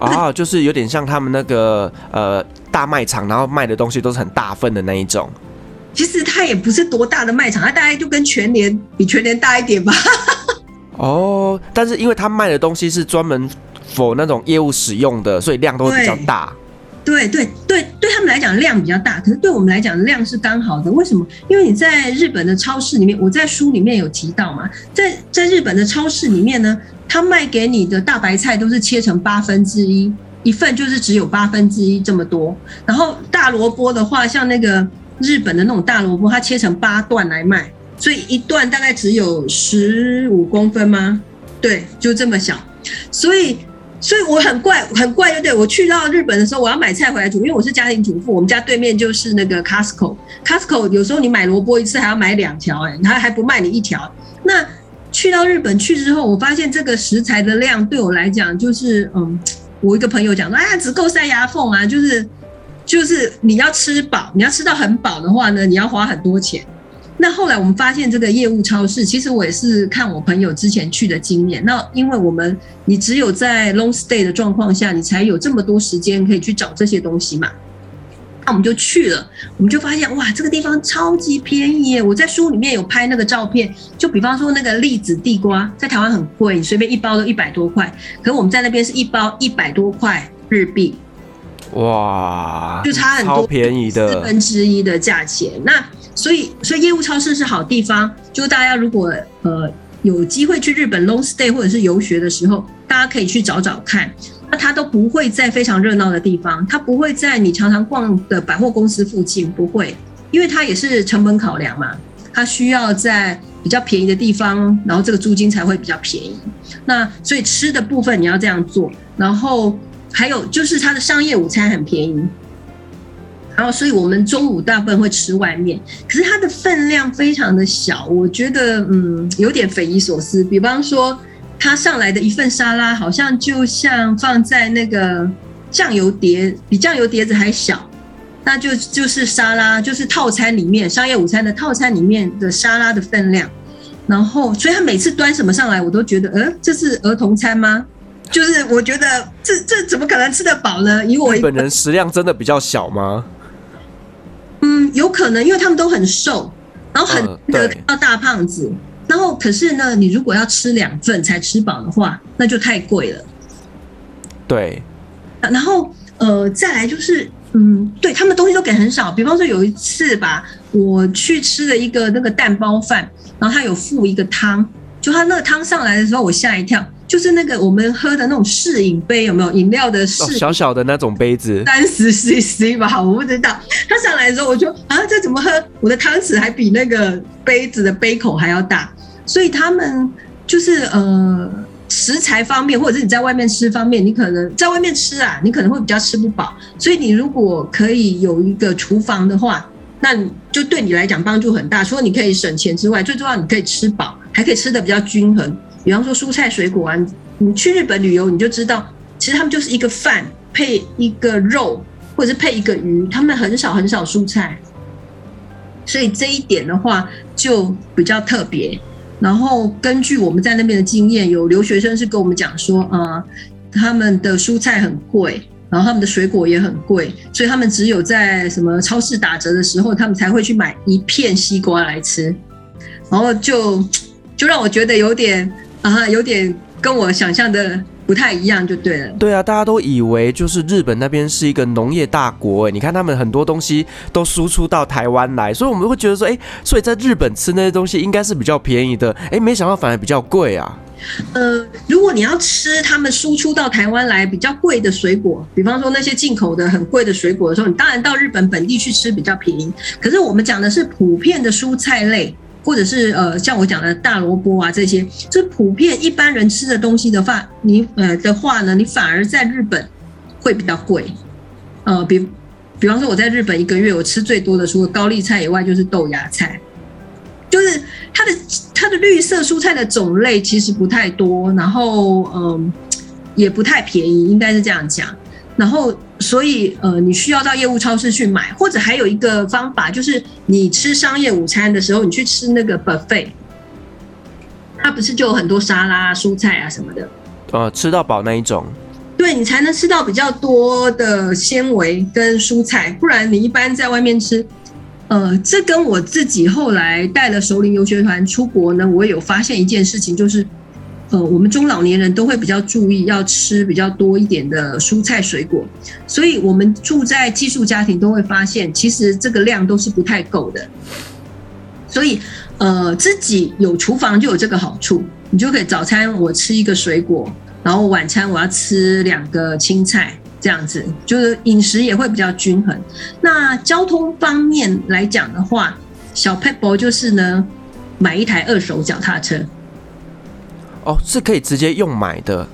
哦，就是有点像他们那个呃大卖场，然后卖的东西都是很大份的那一种。其实它也不是多大的卖场，它大概就跟全联比全联大一点吧。*laughs* 哦，但是因为它卖的东西是专门。For 那种业务使用的，所以量都会比较大。对对对，对他们来讲量比较大，可是对我们来讲量是刚好的。为什么？因为你在日本的超市里面，我在书里面有提到嘛，在在日本的超市里面呢，他卖给你的大白菜都是切成八分之一，一份就是只有八分之一这么多。然后大萝卜的话，像那个日本的那种大萝卜，它切成八段来卖，所以一段大概只有十五公分吗？对，就这么小，所以。所以我很怪，很怪，对不对？我去到日本的时候，我要买菜回来煮，因为我是家庭主妇，我们家对面就是那个 Costco。Costco 有时候你买萝卜一次还要买两条，哎，他还不卖你一条。那去到日本去之后，我发现这个食材的量对我来讲，就是嗯，我一个朋友讲说，哎呀，只够塞牙缝啊，就是就是你要吃饱，你要吃到很饱的话呢，你要花很多钱。那后来我们发现这个业务超市，其实我也是看我朋友之前去的经验。那因为我们你只有在 long stay 的状况下，你才有这么多时间可以去找这些东西嘛。那我们就去了，我们就发现哇，这个地方超级便宜耶！我在书里面有拍那个照片，就比方说那个栗子地瓜，在台湾很贵，你随便一包都一百多块，可是我们在那边是一包一百多块日币。哇，就差很多，超便宜的四分之一的价钱。那所以，所以业务超市是好地方。就大家如果呃有机会去日本 long stay 或者是游学的时候，大家可以去找找看。那它都不会在非常热闹的地方，它不会在你常常逛的百货公司附近，不会，因为它也是成本考量嘛，它需要在比较便宜的地方，然后这个租金才会比较便宜。那所以吃的部分你要这样做，然后。还有就是它的商业午餐很便宜，然后所以我们中午大部分会吃外面，可是它的分量非常的小，我觉得嗯有点匪夷所思。比方说，它上来的一份沙拉，好像就像放在那个酱油碟，比酱油碟子还小，那就就是沙拉，就是套餐里面商业午餐的套餐里面的沙拉的分量。然后，所以他每次端什么上来，我都觉得，呃，这是儿童餐吗？就是我觉得这这怎么可能吃得饱呢？以我日本人食量真的比较小吗？嗯，有可能，因为他们都很瘦，然后很得到大胖子，嗯、然后可是呢，你如果要吃两份才吃饱的话，那就太贵了。对，然后呃，再来就是嗯，对他们东西都给很少，比方说有一次吧，我去吃了一个那个蛋包饭，然后他有附一个汤，就他那个汤上来的时候，我吓一跳。就是那个我们喝的那种试饮杯，有没有饮料的试、哦、小小的那种杯子，三十 CC 吧，我不知道。他上来的时候，我就啊，这怎么喝？我的汤匙还比那个杯子的杯口还要大。所以他们就是呃，食材方面，或者是你在外面吃方面，你可能在外面吃啊，你可能会比较吃不饱。所以你如果可以有一个厨房的话，那就对你来讲帮助很大。除了你可以省钱之外，最重要你可以吃饱，还可以吃的比较均衡。比方说蔬菜水果啊，你去日本旅游你就知道，其实他们就是一个饭配一个肉，或者是配一个鱼，他们很少很少蔬菜，所以这一点的话就比较特别。然后根据我们在那边的经验，有留学生是跟我们讲说，啊，他们的蔬菜很贵，然后他们的水果也很贵，所以他们只有在什么超市打折的时候，他们才会去买一片西瓜来吃，然后就就让我觉得有点。啊，有点跟我想象的不太一样，就对了。对啊，大家都以为就是日本那边是一个农业大国，哎，你看他们很多东西都输出到台湾来，所以我们会觉得说，哎，所以在日本吃那些东西应该是比较便宜的，哎，没想到反而比较贵啊。呃，如果你要吃他们输出到台湾来比较贵的水果，比方说那些进口的很贵的水果的时候，你当然到日本本地去吃比较便宜。可是我们讲的是普遍的蔬菜类。或者是呃，像我讲的大萝卜啊这些，这普遍一般人吃的东西的话，你呃的话呢，你反而在日本会比较贵。呃，比比方说我在日本一个月，我吃最多的除了高丽菜以外，就是豆芽菜，就是它的它的绿色蔬菜的种类其实不太多，然后嗯、也不太便宜，应该是这样讲。然后，所以呃，你需要到业务超市去买，或者还有一个方法，就是你吃商业午餐的时候，你去吃那个 buffet，它不是就有很多沙拉、蔬菜啊什么的，呃，吃到饱那一种，对，你才能吃到比较多的纤维跟蔬菜，不然你一般在外面吃，呃，这跟我自己后来带了首领游学团出国呢，我有发现一件事情，就是。呃，我们中老年人都会比较注意要吃比较多一点的蔬菜水果，所以我们住在寄宿家庭都会发现，其实这个量都是不太够的。所以，呃，自己有厨房就有这个好处，你就可以早餐我吃一个水果，然后晚餐我要吃两个青菜，这样子就是饮食也会比较均衡。那交通方面来讲的话，小撇步就是呢，买一台二手脚踏车。哦，是可以直接用买的。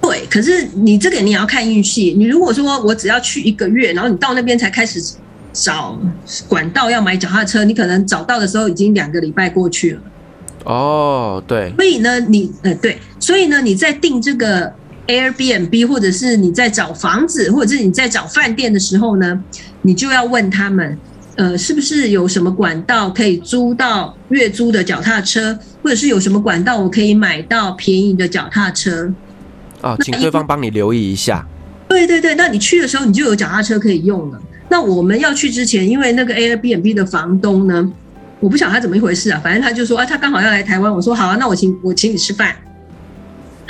对，可是你这个你也要看运气。你如果说我只要去一个月，然后你到那边才开始找管道要买脚踏车，你可能找到的时候已经两个礼拜过去了。哦，对。所以呢，你呃对，所以呢，你在订这个 Airbnb 或者是你在找房子，或者是你在找饭店的时候呢，你就要问他们。呃，是不是有什么管道可以租到月租的脚踏车，或者是有什么管道我可以买到便宜的脚踏车？哦，请对方帮你留意一下。对对对，那你去的时候你就有脚踏车可以用了。那我们要去之前，因为那个 Airbnb 的房东呢，我不晓得他怎么一回事啊，反正他就说啊，他刚好要来台湾，我说好啊，那我请我请你吃饭。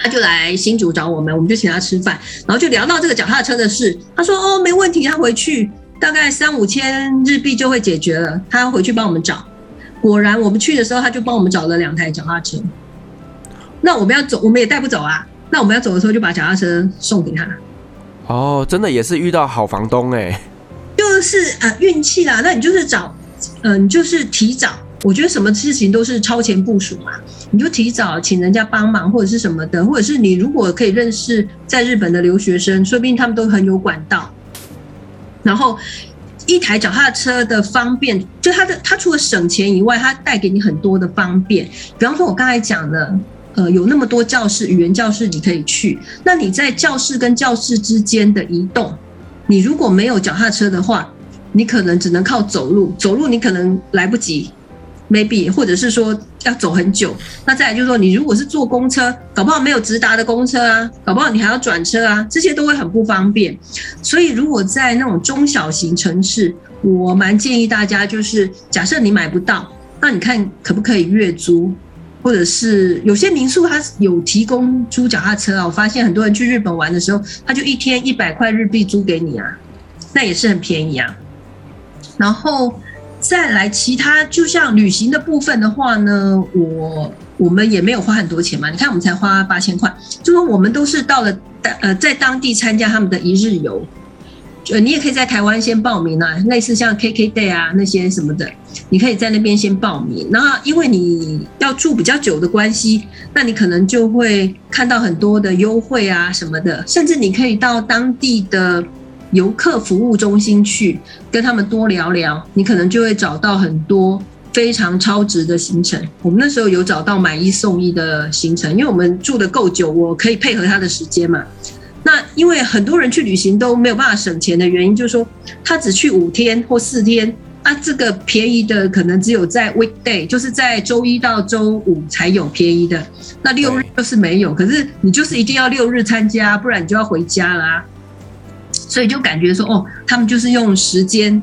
他就来新竹找我们，我们就请他吃饭，然后就聊到这个脚踏车的事。他说：“哦，没问题，他回去大概三五千日币就会解决了。他回去帮我们找。果然，我们去的时候他就帮我们找了两台脚踏车。那我们要走，我们也带不走啊。那我们要走的时候就把脚踏车送给他。哦，真的也是遇到好房东哎，就是呃运气啦。那你就是找，嗯、呃，你就是提早。”我觉得什么事情都是超前部署嘛，你就提早请人家帮忙或者是什么的，或者是你如果可以认识在日本的留学生，说不定他们都很有管道。然后一台脚踏车的方便，就它的它除了省钱以外，它带给你很多的方便。比方说，我刚才讲的，呃，有那么多教室，语言教室你可以去，那你在教室跟教室之间的移动，你如果没有脚踏车的话，你可能只能靠走路，走路你可能来不及。Maybe 或者是说要走很久，那再来就是说，你如果是坐公车，搞不好没有直达的公车啊，搞不好你还要转车啊，这些都会很不方便。所以如果在那种中小型城市，我蛮建议大家就是，假设你买不到，那你看可不可以月租，或者是有些民宿它有提供租脚踏车啊。我发现很多人去日本玩的时候，他就一天一百块日币租给你啊，那也是很便宜啊。然后。再来，其他就像旅行的部分的话呢，我我们也没有花很多钱嘛。你看，我们才花八千块，就说我们都是到了当呃在当地参加他们的一日游。呃，你也可以在台湾先报名啊，类似像 KK Day 啊那些什么的，你可以在那边先报名。然后，因为你要住比较久的关系，那你可能就会看到很多的优惠啊什么的，甚至你可以到当地的。游客服务中心去跟他们多聊聊，你可能就会找到很多非常超值的行程。我们那时候有找到买一送一的行程，因为我们住的够久，我可以配合他的时间嘛。那因为很多人去旅行都没有办法省钱的原因，就是说他只去五天或四天啊，这个便宜的可能只有在 weekday，就是在周一到周五才有便宜的，那六日就是没有。可是你就是一定要六日参加，不然你就要回家啦。所以就感觉说，哦，他们就是用时间，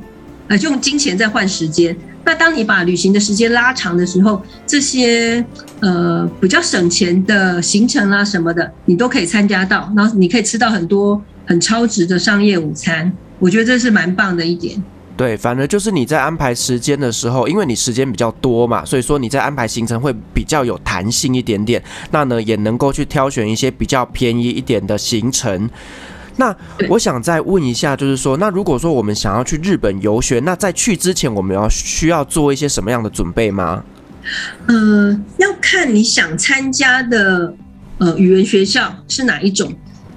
呃，用金钱在换时间。那当你把旅行的时间拉长的时候，这些呃比较省钱的行程啊什么的，你都可以参加到，然后你可以吃到很多很超值的商业午餐。我觉得这是蛮棒的一点。对，反而就是你在安排时间的时候，因为你时间比较多嘛，所以说你在安排行程会比较有弹性一点点。那呢，也能够去挑选一些比较便宜一点的行程。那我想再问一下，就是说，那如果说我们想要去日本游学，那在去之前，我们要需要做一些什么样的准备吗？呃，要看你想参加的呃语言学校是哪一种。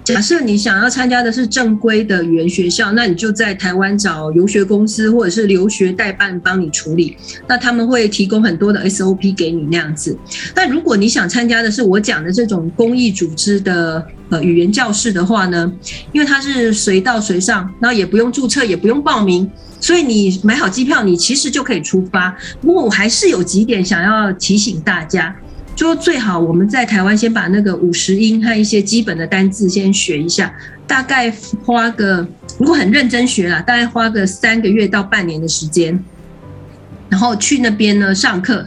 假设你想要参加的是正规的语言学校，那你就在台湾找游学公司或者是留学代办帮你处理，那他们会提供很多的 SOP 给你那样子。但如果你想参加的是我讲的这种公益组织的呃语言教室的话呢，因为它是随到随上，然后也不用注册，也不用报名，所以你买好机票，你其实就可以出发。不过我还是有几点想要提醒大家。说最好我们在台湾先把那个五十音和一些基本的单字先学一下，大概花个如果很认真学啦，大概花个三个月到半年的时间，然后去那边呢上课，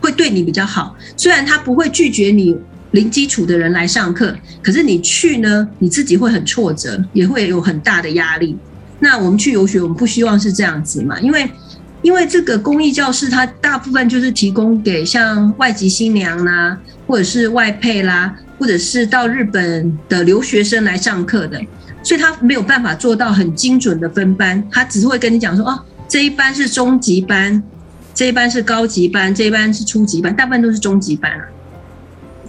会对你比较好。虽然他不会拒绝你零基础的人来上课，可是你去呢，你自己会很挫折，也会有很大的压力。那我们去游学，我们不希望是这样子嘛，因为。因为这个公益教室，它大部分就是提供给像外籍新娘啦，或者是外配啦，或者是到日本的留学生来上课的，所以他没有办法做到很精准的分班，他只会跟你讲说，哦，这一班是中级班，这一班是高级班，这一班是初级班，大部分都是中级班啊。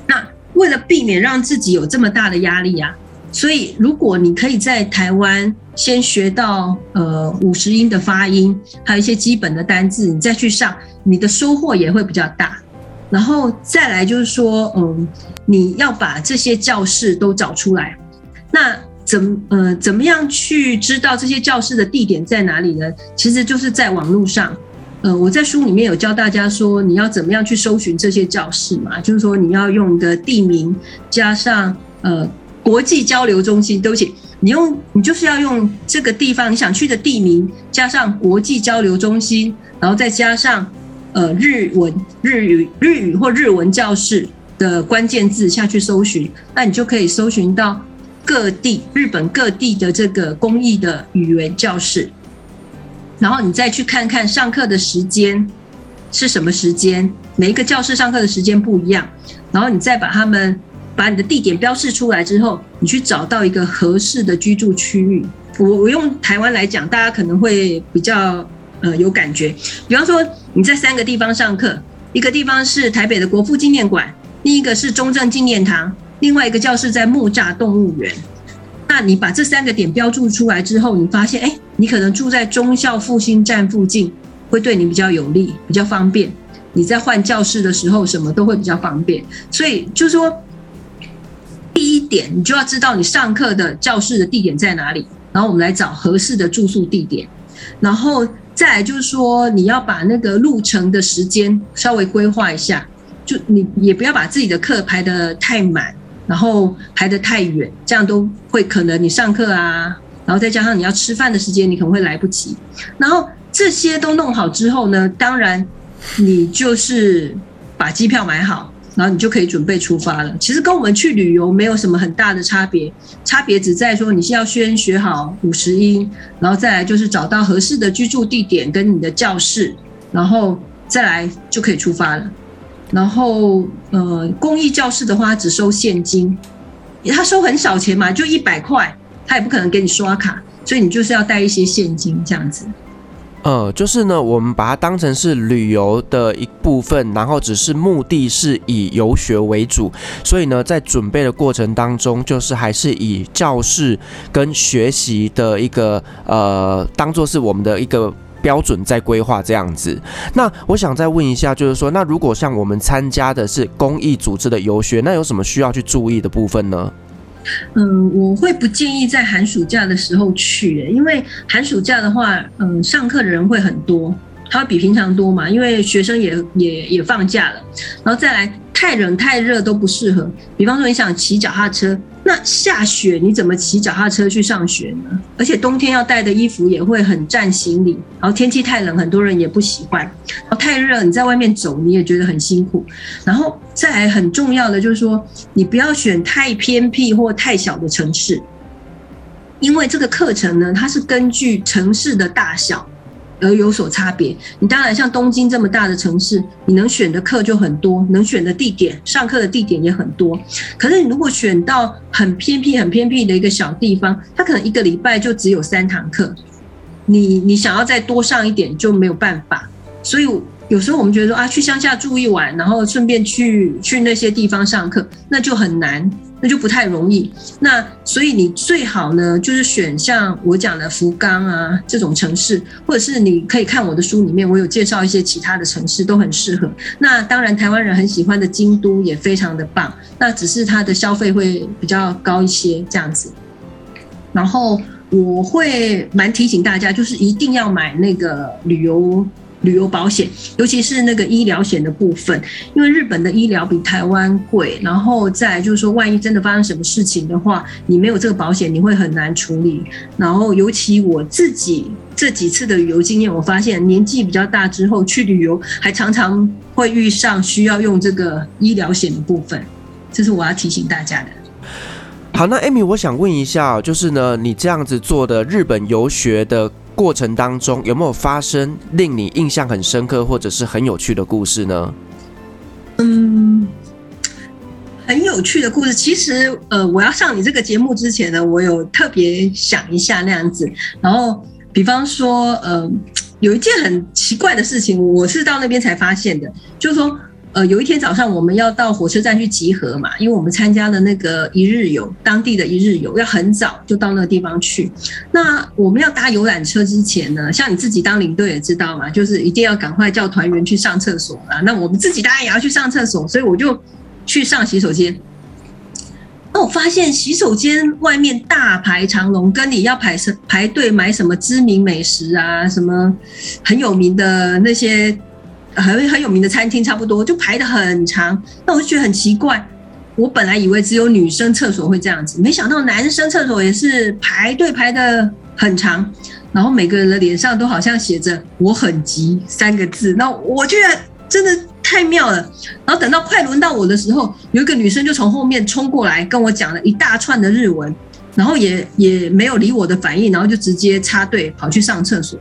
那为了避免让自己有这么大的压力啊。所以，如果你可以在台湾先学到呃五十音的发音，还有一些基本的单字，你再去上，你的收获也会比较大。然后再来就是说，嗯，你要把这些教室都找出来。那怎呃怎么样去知道这些教室的地点在哪里呢？其实就是在网络上。呃，我在书里面有教大家说，你要怎么样去搜寻这些教室嘛，就是说你要用的地名加上呃。国际交流中心，对不起，你用你就是要用这个地方你想去的地名，加上国际交流中心，然后再加上呃日文、日语、日语或日文教室，的关键字下去搜寻，那你就可以搜寻到各地日本各地的这个公益的语言教室，然后你再去看看上课的时间是什么时间，每一个教室上课的时间不一样，然后你再把他们把你的地点标示出来之后，你去找到一个合适的居住区域。我我用台湾来讲，大家可能会比较呃有感觉，比方说你在三个地方上课，一个地方是台北的国父纪念馆。另一个是中正纪念堂，另外一个教室在木栅动物园。那你把这三个点标注出来之后，你发现，哎，你可能住在中校复兴站附近，会对你比较有利，比较方便。你在换教室的时候，什么都会比较方便。所以就是说，点，你就要知道你上课的教室的地点在哪里，然后我们来找合适的住宿地点，然后再来就是说，你要把那个路程的时间稍微规划一下。就你也不要把自己的课排得太满，然后排得太远，这样都会可能你上课啊，然后再加上你要吃饭的时间，你可能会来不及。然后这些都弄好之后呢，当然你就是把机票买好，然后你就可以准备出发了。其实跟我们去旅游没有什么很大的差别，差别只在说你是要先学好五十音，然后再来就是找到合适的居住地点跟你的教室，然后再来就可以出发了。然后，呃，公益教室的话只收现金，他收很少钱嘛，就一百块，他也不可能给你刷卡，所以你就是要带一些现金这样子。呃，就是呢，我们把它当成是旅游的一部分，然后只是目的是以游学为主，所以呢，在准备的过程当中，就是还是以教室跟学习的一个呃，当做是我们的一个。标准在规划这样子，那我想再问一下，就是说，那如果像我们参加的是公益组织的游学，那有什么需要去注意的部分呢？嗯，我会不建议在寒暑假的时候去，因为寒暑假的话，嗯，上课的人会很多，它会比平常多嘛，因为学生也也也放假了，然后再来太冷太热都不适合。比方说你想骑脚踏车。那下雪你怎么骑脚踏车去上学呢？而且冬天要带的衣服也会很占行李，然后天气太冷，很多人也不喜欢；然后太热，你在外面走你也觉得很辛苦。然后再来很重要的就是说，你不要选太偏僻或太小的城市，因为这个课程呢，它是根据城市的大小。而有所差别。你当然像东京这么大的城市，你能选的课就很多，能选的地点、上课的地点也很多。可是你如果选到很偏僻、很偏僻的一个小地方，它可能一个礼拜就只有三堂课，你你想要再多上一点就没有办法。所以有时候我们觉得说啊，去乡下住一晚，然后顺便去去那些地方上课，那就很难。那就不太容易。那所以你最好呢，就是选像我讲的福冈啊这种城市，或者是你可以看我的书里面，我有介绍一些其他的城市都很适合。那当然，台湾人很喜欢的京都也非常的棒。那只是它的消费会比较高一些这样子。然后我会蛮提醒大家，就是一定要买那个旅游。旅游保险，尤其是那个医疗险的部分，因为日本的医疗比台湾贵，然后再就是说，万一真的发生什么事情的话，你没有这个保险，你会很难处理。然后，尤其我自己这几次的旅游经验，我发现年纪比较大之后去旅游，还常常会遇上需要用这个医疗险的部分，这是我要提醒大家的。好，那艾米我想问一下，就是呢，你这样子做的日本游学的。过程当中有没有发生令你印象很深刻或者是很有趣的故事呢？嗯，很有趣的故事。其实，呃，我要上你这个节目之前呢，我有特别想一下那样子。然后，比方说，呃，有一件很奇怪的事情，我是到那边才发现的，就是说。呃，有一天早上我们要到火车站去集合嘛，因为我们参加了那个一日游，当地的一日游要很早就到那个地方去。那我们要搭游览车之前呢，像你自己当领队也知道嘛，就是一定要赶快叫团员去上厕所啦。那我们自己当然也要去上厕所，所以我就去上洗手间。那我发现洗手间外面大排长龙，跟你要排什排队买什么知名美食啊，什么很有名的那些。很很有名的餐厅差不多就排得很长，那我就觉得很奇怪。我本来以为只有女生厕所会这样子，没想到男生厕所也是排队排得很长，然后每个人的脸上都好像写着“我很急”三个字。那我觉得真的太妙了。然后等到快轮到我的时候，有一个女生就从后面冲过来跟我讲了一大串的日文，然后也也没有理我的反应，然后就直接插队跑去上厕所。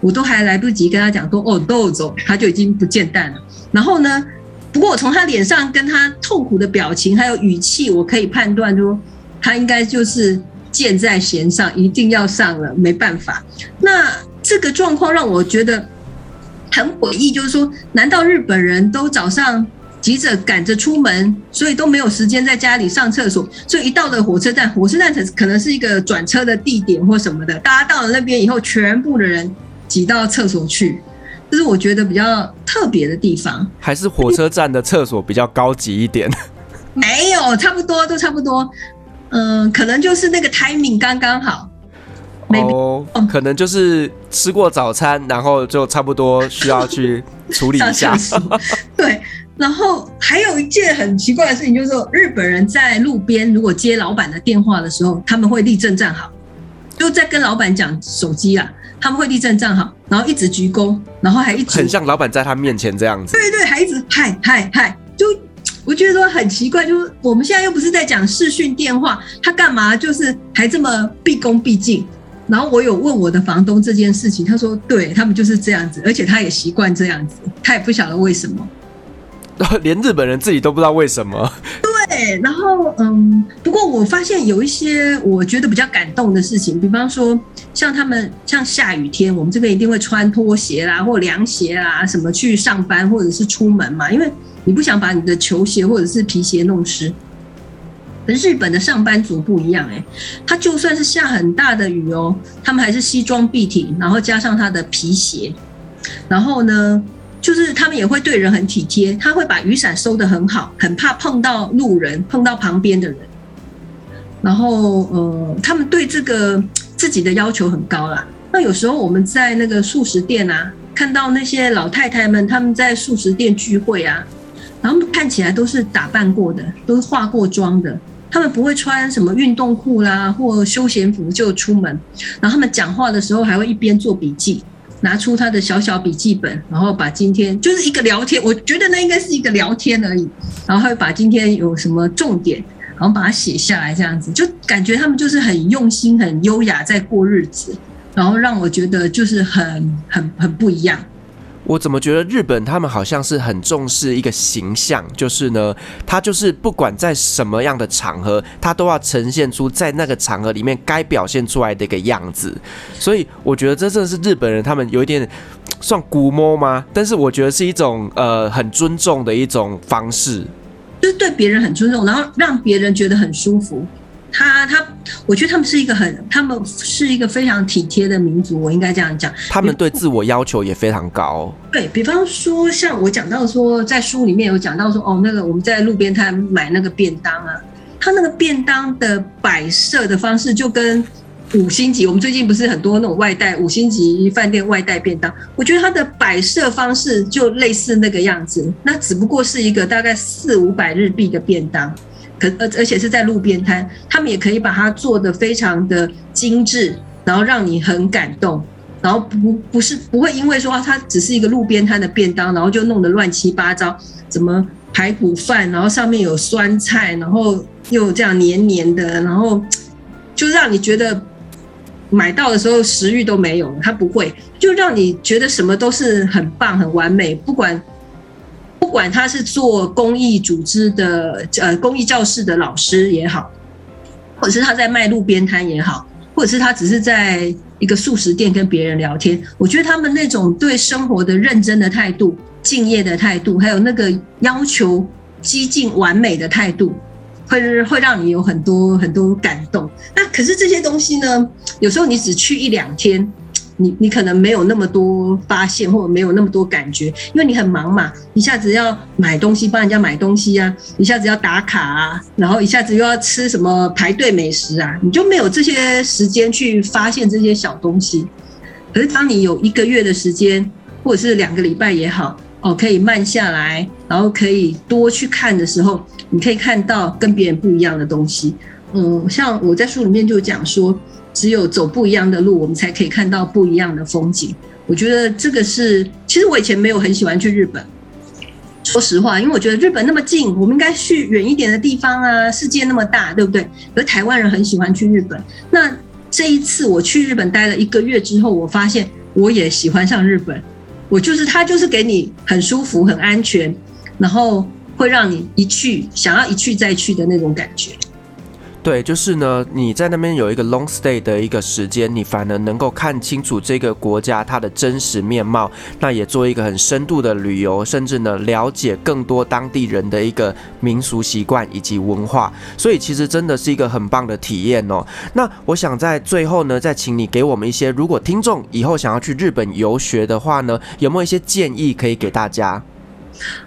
我都还来不及跟他讲说哦，豆走，他就已经不见蛋了。然后呢，不过我从他脸上跟他痛苦的表情还有语气，我可以判断说他应该就是箭在弦上，一定要上了，没办法。那这个状况让我觉得。很诡异，就是说，难道日本人都早上急着赶着出门，所以都没有时间在家里上厕所？所以一到了火车站，火车站才可能是一个转车的地点或什么的，大家到了那边以后，全部的人挤到厕所去，这是我觉得比较特别的地方。还是火车站的厕所比较高级一点？*laughs* 没有，差不多都差不多。嗯，可能就是那个 timing 刚刚好。哦，可能就是吃过早餐，然后就差不多需要去处理一下。*laughs* 对，然后还有一件很奇怪的事情，就是说日本人在路边如果接老板的电话的时候，他们会立正站好，就在跟老板讲手机啊，他们会立正站好，然后一直鞠躬，然后还一直很像老板在他面前这样子。对对，还一直嗨嗨嗨，就我觉得说很奇怪，就是我们现在又不是在讲视讯电话，他干嘛就是还这么毕恭毕敬？然后我有问我的房东这件事情，他说对他们就是这样子，而且他也习惯这样子，他也不晓得为什么，*laughs* 连日本人自己都不知道为什么。对，*laughs* 然后嗯，不过我发现有一些我觉得比较感动的事情，比方说像他们像下雨天，我们这边一定会穿拖鞋啦或凉鞋啦什么去上班或者是出门嘛，因为你不想把你的球鞋或者是皮鞋弄湿。可日本的上班族不一样哎，他就算是下很大的雨哦，他们还是西装笔挺，然后加上他的皮鞋，然后呢，就是他们也会对人很体贴，他会把雨伞收得很好，很怕碰到路人，碰到旁边的人。然后呃，他们对这个自己的要求很高啦。那有时候我们在那个素食店啊，看到那些老太太们他们在素食店聚会啊，然后看起来都是打扮过的，都是化过妆的。他们不会穿什么运动裤啦，或休闲服就出门。然后他们讲话的时候还会一边做笔记，拿出他的小小笔记本，然后把今天就是一个聊天，我觉得那应该是一个聊天而已。然后会把今天有什么重点，然后把它写下来，这样子就感觉他们就是很用心、很优雅在过日子。然后让我觉得就是很、很、很不一样。我怎么觉得日本他们好像是很重视一个形象，就是呢，他就是不管在什么样的场合，他都要呈现出在那个场合里面该表现出来的一个样子。所以我觉得这真的是日本人他们有一点算古摸吗？但是我觉得是一种呃很尊重的一种方式，就是对别人很尊重，然后让别人觉得很舒服。他他，我觉得他们是一个很，他们是一个非常体贴的民族，我应该这样讲。他们对自我要求也非常高。对，比方说，像我讲到说，在书里面有讲到说，哦，那个我们在路边摊买那个便当啊，他那个便当的摆设的方式就跟五星级，我们最近不是很多那种外带五星级饭店外带便当，我觉得它的摆设方式就类似那个样子，那只不过是一个大概四五百日币的便当。可而而且是在路边摊，他们也可以把它做得非常的精致，然后让你很感动，然后不不是不会因为说它只是一个路边摊的便当，然后就弄得乱七八糟，怎么排骨饭，然后上面有酸菜，然后又这样黏黏的，然后就让你觉得买到的时候食欲都没有了，它不会，就让你觉得什么都是很棒很完美，不管。不管他是做公益组织的，呃，公益教室的老师也好，或者是他在卖路边摊也好，或者是他只是在一个速食店跟别人聊天，我觉得他们那种对生活的认真的态度、敬业的态度，还有那个要求几近完美的态度，会会让你有很多很多感动。那可是这些东西呢，有时候你只去一两天。你你可能没有那么多发现，或者没有那么多感觉，因为你很忙嘛，一下子要买东西帮人家买东西啊，一下子要打卡啊，然后一下子又要吃什么排队美食啊，你就没有这些时间去发现这些小东西。可是当你有一个月的时间，或者是两个礼拜也好，哦，可以慢下来，然后可以多去看的时候，你可以看到跟别人不一样的东西。嗯，像我在书里面就讲说。只有走不一样的路，我们才可以看到不一样的风景。我觉得这个是，其实我以前没有很喜欢去日本，说实话，因为我觉得日本那么近，我们应该去远一点的地方啊。世界那么大，对不对？而台湾人很喜欢去日本。那这一次我去日本待了一个月之后，我发现我也喜欢上日本。我就是他，就是给你很舒服、很安全，然后会让你一去想要一去再去的那种感觉。对，就是呢，你在那边有一个 long stay 的一个时间，你反而能够看清楚这个国家它的真实面貌，那也做一个很深度的旅游，甚至呢了解更多当地人的一个民俗习惯以及文化，所以其实真的是一个很棒的体验哦。那我想在最后呢，再请你给我们一些，如果听众以后想要去日本游学的话呢，有没有一些建议可以给大家？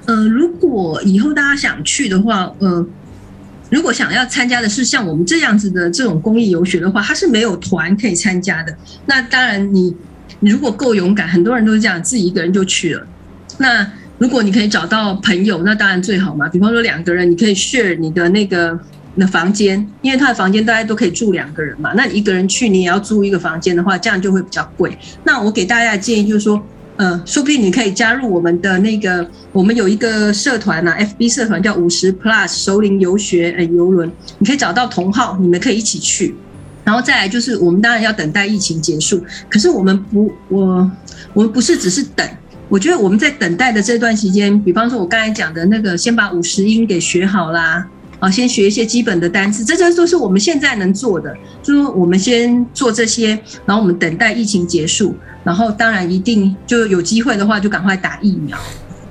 呃，如果以后大家想去的话，呃。如果想要参加的是像我们这样子的这种公益游学的话，它是没有团可以参加的。那当然你，你如果够勇敢，很多人都是这样，自己一个人就去了。那如果你可以找到朋友，那当然最好嘛。比方说两个人，你可以 share 你的那个那房间，因为他的房间大家都可以住两个人嘛。那你一个人去，你也要租一个房间的话，这样就会比较贵。那我给大家的建议就是说。嗯，说不定你可以加入我们的那个，我们有一个社团呐、啊，FB 社团叫五十 Plus 熟龄游学呃游轮，你可以找到同好，你们可以一起去。然后再来就是，我们当然要等待疫情结束，可是我们不，我我们不是只是等，我觉得我们在等待的这段时间，比方说我刚才讲的那个，先把五十音给学好啦。啊，先学一些基本的单词，这些都是我们现在能做的。就是我们先做这些，然后我们等待疫情结束，然后当然一定就有机会的话，就赶快打疫苗。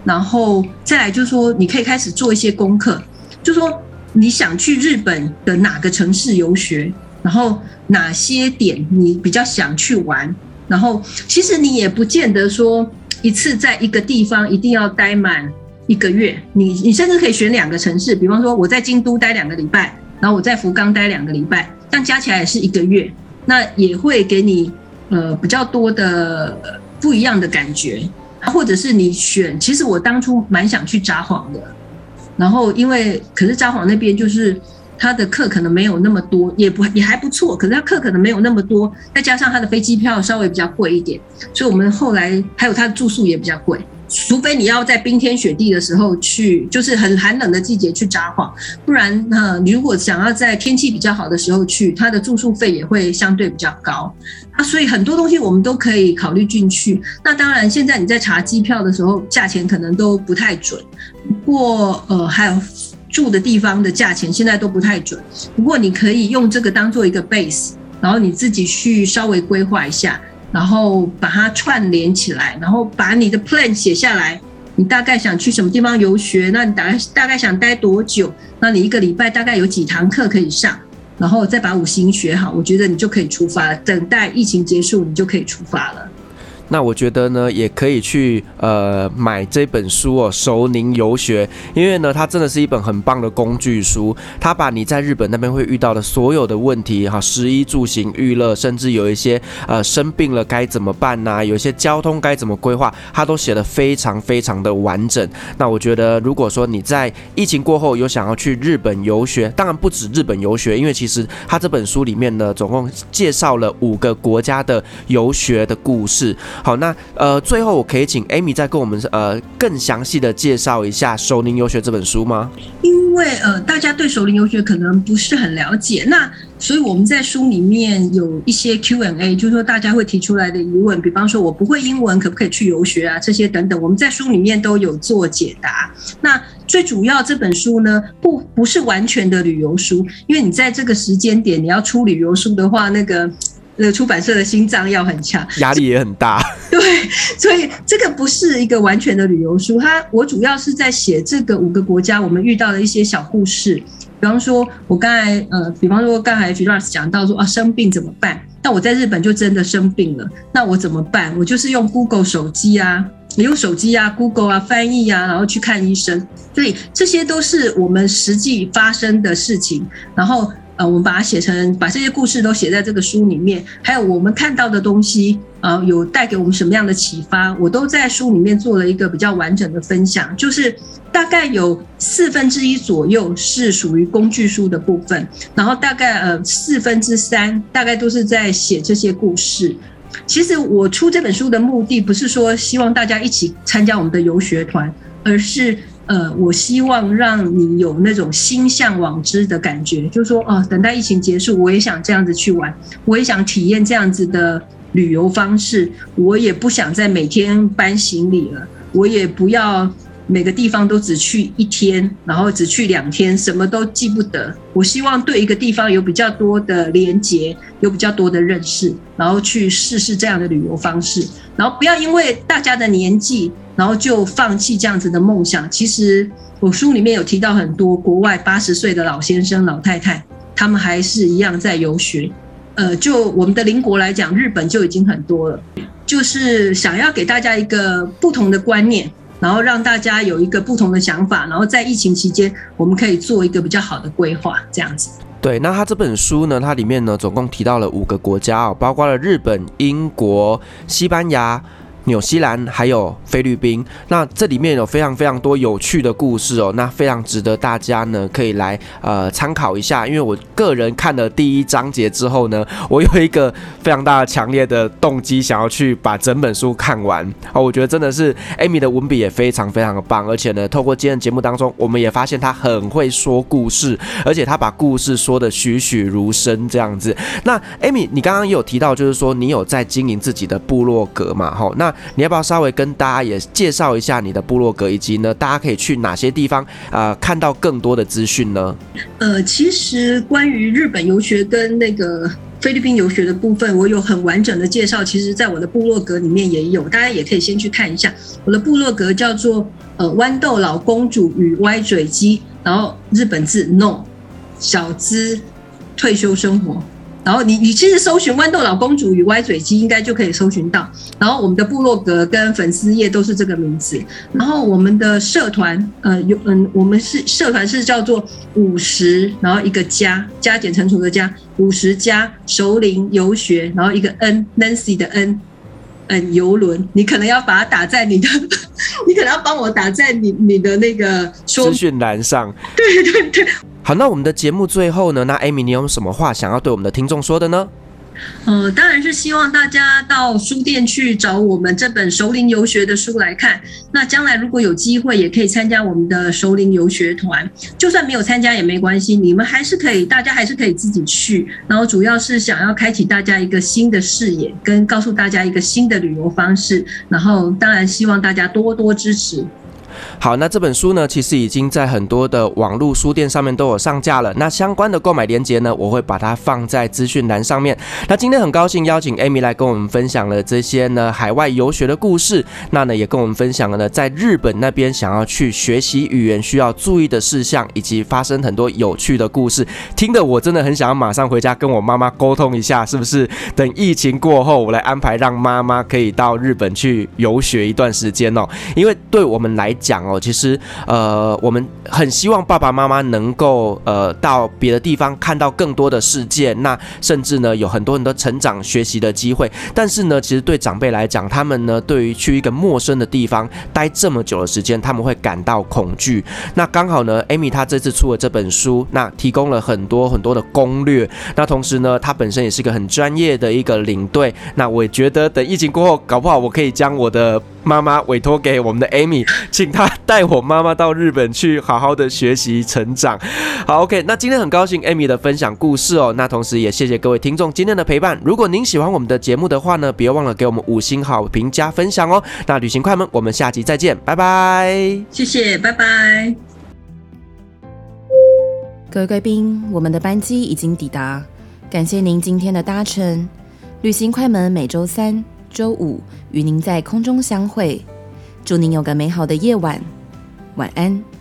然后再来就是说，你可以开始做一些功课，就说你想去日本的哪个城市游学，然后哪些点你比较想去玩，然后其实你也不见得说一次在一个地方一定要待满。一个月，你你甚至可以选两个城市，比方说我在京都待两个礼拜，然后我在福冈待两个礼拜，这样加起来也是一个月，那也会给你呃比较多的不一样的感觉，或者是你选，其实我当初蛮想去札幌的，然后因为可是札幌那边就是他的课可能没有那么多，也不也还不错，可是他课可能没有那么多，再加上他的飞机票稍微比较贵一点，所以我们后来还有他的住宿也比较贵。除非你要在冰天雪地的时候去，就是很寒冷的季节去札幌，不然呢，你如果想要在天气比较好的时候去，它的住宿费也会相对比较高啊。所以很多东西我们都可以考虑进去。那当然，现在你在查机票的时候，价钱可能都不太准。不过呃，还有住的地方的价钱现在都不太准。不过你可以用这个当做一个 base，然后你自己去稍微规划一下。然后把它串联起来，然后把你的 plan 写下来。你大概想去什么地方游学？那你大概大概想待多久？那你一个礼拜大概有几堂课可以上？然后再把五行学好，我觉得你就可以出发了。等待疫情结束，你就可以出发了。那我觉得呢，也可以去呃买这本书哦，《熟龄游学》，因为呢，它真的是一本很棒的工具书。它把你在日本那边会遇到的所有的问题，哈，食衣住行娱乐，甚至有一些呃生病了该怎么办呐、有一些交通该怎么规划，它都写得非常非常的完整。那我觉得，如果说你在疫情过后有想要去日本游学，当然不止日本游学，因为其实它这本书里面呢，总共介绍了五个国家的游学的故事。好，那呃，最后我可以请 Amy 再跟我们呃更详细的介绍一下《熟龄游学》这本书吗？因为呃，大家对熟龄游学可能不是很了解，那所以我们在书里面有一些 Q&A，就是说大家会提出来的疑问，比方说我不会英文，可不可以去游学啊？这些等等，我们在书里面都有做解答。那最主要这本书呢，不不是完全的旅游书，因为你在这个时间点你要出旅游书的话，那个。那出版社的心脏要很强，压力也很大。*laughs* 对，所以这个不是一个完全的旅游书。它我主要是在写这个五个国家我们遇到的一些小故事。比方说，我刚才呃，比方说刚才 Firas 讲到说啊，生病怎么办？那我在日本就真的生病了，那我怎么办？我就是用 Google 手机啊，你用手机啊，Google 啊，翻译啊，然后去看医生。所以这些都是我们实际发生的事情。然后。呃，我们把它写成，把这些故事都写在这个书里面，还有我们看到的东西，啊，有带给我们什么样的启发，我都在书里面做了一个比较完整的分享。就是大概有四分之一左右是属于工具书的部分，然后大概呃四分之三大概都是在写这些故事。其实我出这本书的目的不是说希望大家一起参加我们的游学团，而是呃，我希望让你有那种心向往之的感觉，就是说，哦，等待疫情结束，我也想这样子去玩，我也想体验这样子的旅游方式，我也不想再每天搬行李了，我也不要每个地方都只去一天，然后只去两天，什么都记不得。我希望对一个地方有比较多的连结，有比较多的认识，然后去试试这样的旅游方式，然后不要因为大家的年纪。然后就放弃这样子的梦想。其实我书里面有提到很多国外八十岁的老先生、老太太，他们还是一样在游学。呃，就我们的邻国来讲，日本就已经很多了。就是想要给大家一个不同的观念，然后让大家有一个不同的想法，然后在疫情期间，我们可以做一个比较好的规划，这样子。对，那他这本书呢，它里面呢，总共提到了五个国家哦，包括了日本、英国、西班牙。纽西兰还有菲律宾，那这里面有非常非常多有趣的故事哦，那非常值得大家呢可以来呃参考一下。因为我个人看了第一章节之后呢，我有一个非常大的强烈的动机，想要去把整本书看完哦。我觉得真的是 Amy 的文笔也非常非常的棒，而且呢，透过今天的节目当中，我们也发现她很会说故事，而且她把故事说的栩栩如生这样子。那 Amy，你刚刚也有提到，就是说你有在经营自己的部落格嘛？哈，那你要不要稍微跟大家也介绍一下你的部落格，以及呢，大家可以去哪些地方啊、看到更多的资讯呢？呃，其实关于日本游学跟那个菲律宾游学的部分，我有很完整的介绍。其实，在我的部落格里面也有，大家也可以先去看一下。我的部落格叫做呃豌豆老公主与歪嘴鸡，然后日本字 no 小资退休生活。然后你你其实搜寻豌豆老公主与歪嘴鸡应该就可以搜寻到。然后我们的部落格跟粉丝页都是这个名字。然后我们的社团，呃，有嗯，我们是社团是叫做五十，然后一个加加减乘除的加五十加熟龄游学，然后一个 N Nancy 的 N，嗯，游轮。你可能要把它打在你的，*laughs* 你可能要帮我打在你你的那个资讯栏上。对对对。好，那我们的节目最后呢，那 Amy，你有什么话想要对我们的听众说的呢？呃，当然是希望大家到书店去找我们这本熟龄游学的书来看。那将来如果有机会，也可以参加我们的熟龄游学团。就算没有参加也没关系，你们还是可以，大家还是可以自己去。然后主要是想要开启大家一个新的视野，跟告诉大家一个新的旅游方式。然后当然希望大家多多支持。好，那这本书呢，其实已经在很多的网络书店上面都有上架了。那相关的购买链接呢，我会把它放在资讯栏上面。那今天很高兴邀请 Amy 来跟我们分享了这些呢海外游学的故事。那呢也跟我们分享了呢在日本那边想要去学习语言需要注意的事项，以及发生很多有趣的故事。听得我真的很想要马上回家跟我妈妈沟通一下，是不是等疫情过后，我来安排让妈妈可以到日本去游学一段时间哦。因为对我们来讲哦，其实呃，我们很希望爸爸妈妈能够呃到别的地方看到更多的世界，那甚至呢有很多很多成长学习的机会。但是呢，其实对长辈来讲，他们呢对于去一个陌生的地方待这么久的时间，他们会感到恐惧。那刚好呢，Amy 她这次出了这本书，那提供了很多很多的攻略。那同时呢，她本身也是一个很专业的一个领队。那我也觉得等疫情过后，搞不好我可以将我的妈妈委托给我们的 Amy，请她带我妈妈到日本去好好的学习成长。好，OK，那今天很高兴 Amy 的分享故事哦。那同时也谢谢各位听众今天的陪伴。如果您喜欢我们的节目的话呢，别忘了给我们五星好评加分享哦。那旅行快门，我们下集再见，拜拜。谢谢，拜拜。各位贵宾，我们的班机已经抵达，感谢您今天的搭乘。旅行快门每周三。周五与您在空中相会，祝您有个美好的夜晚，晚安。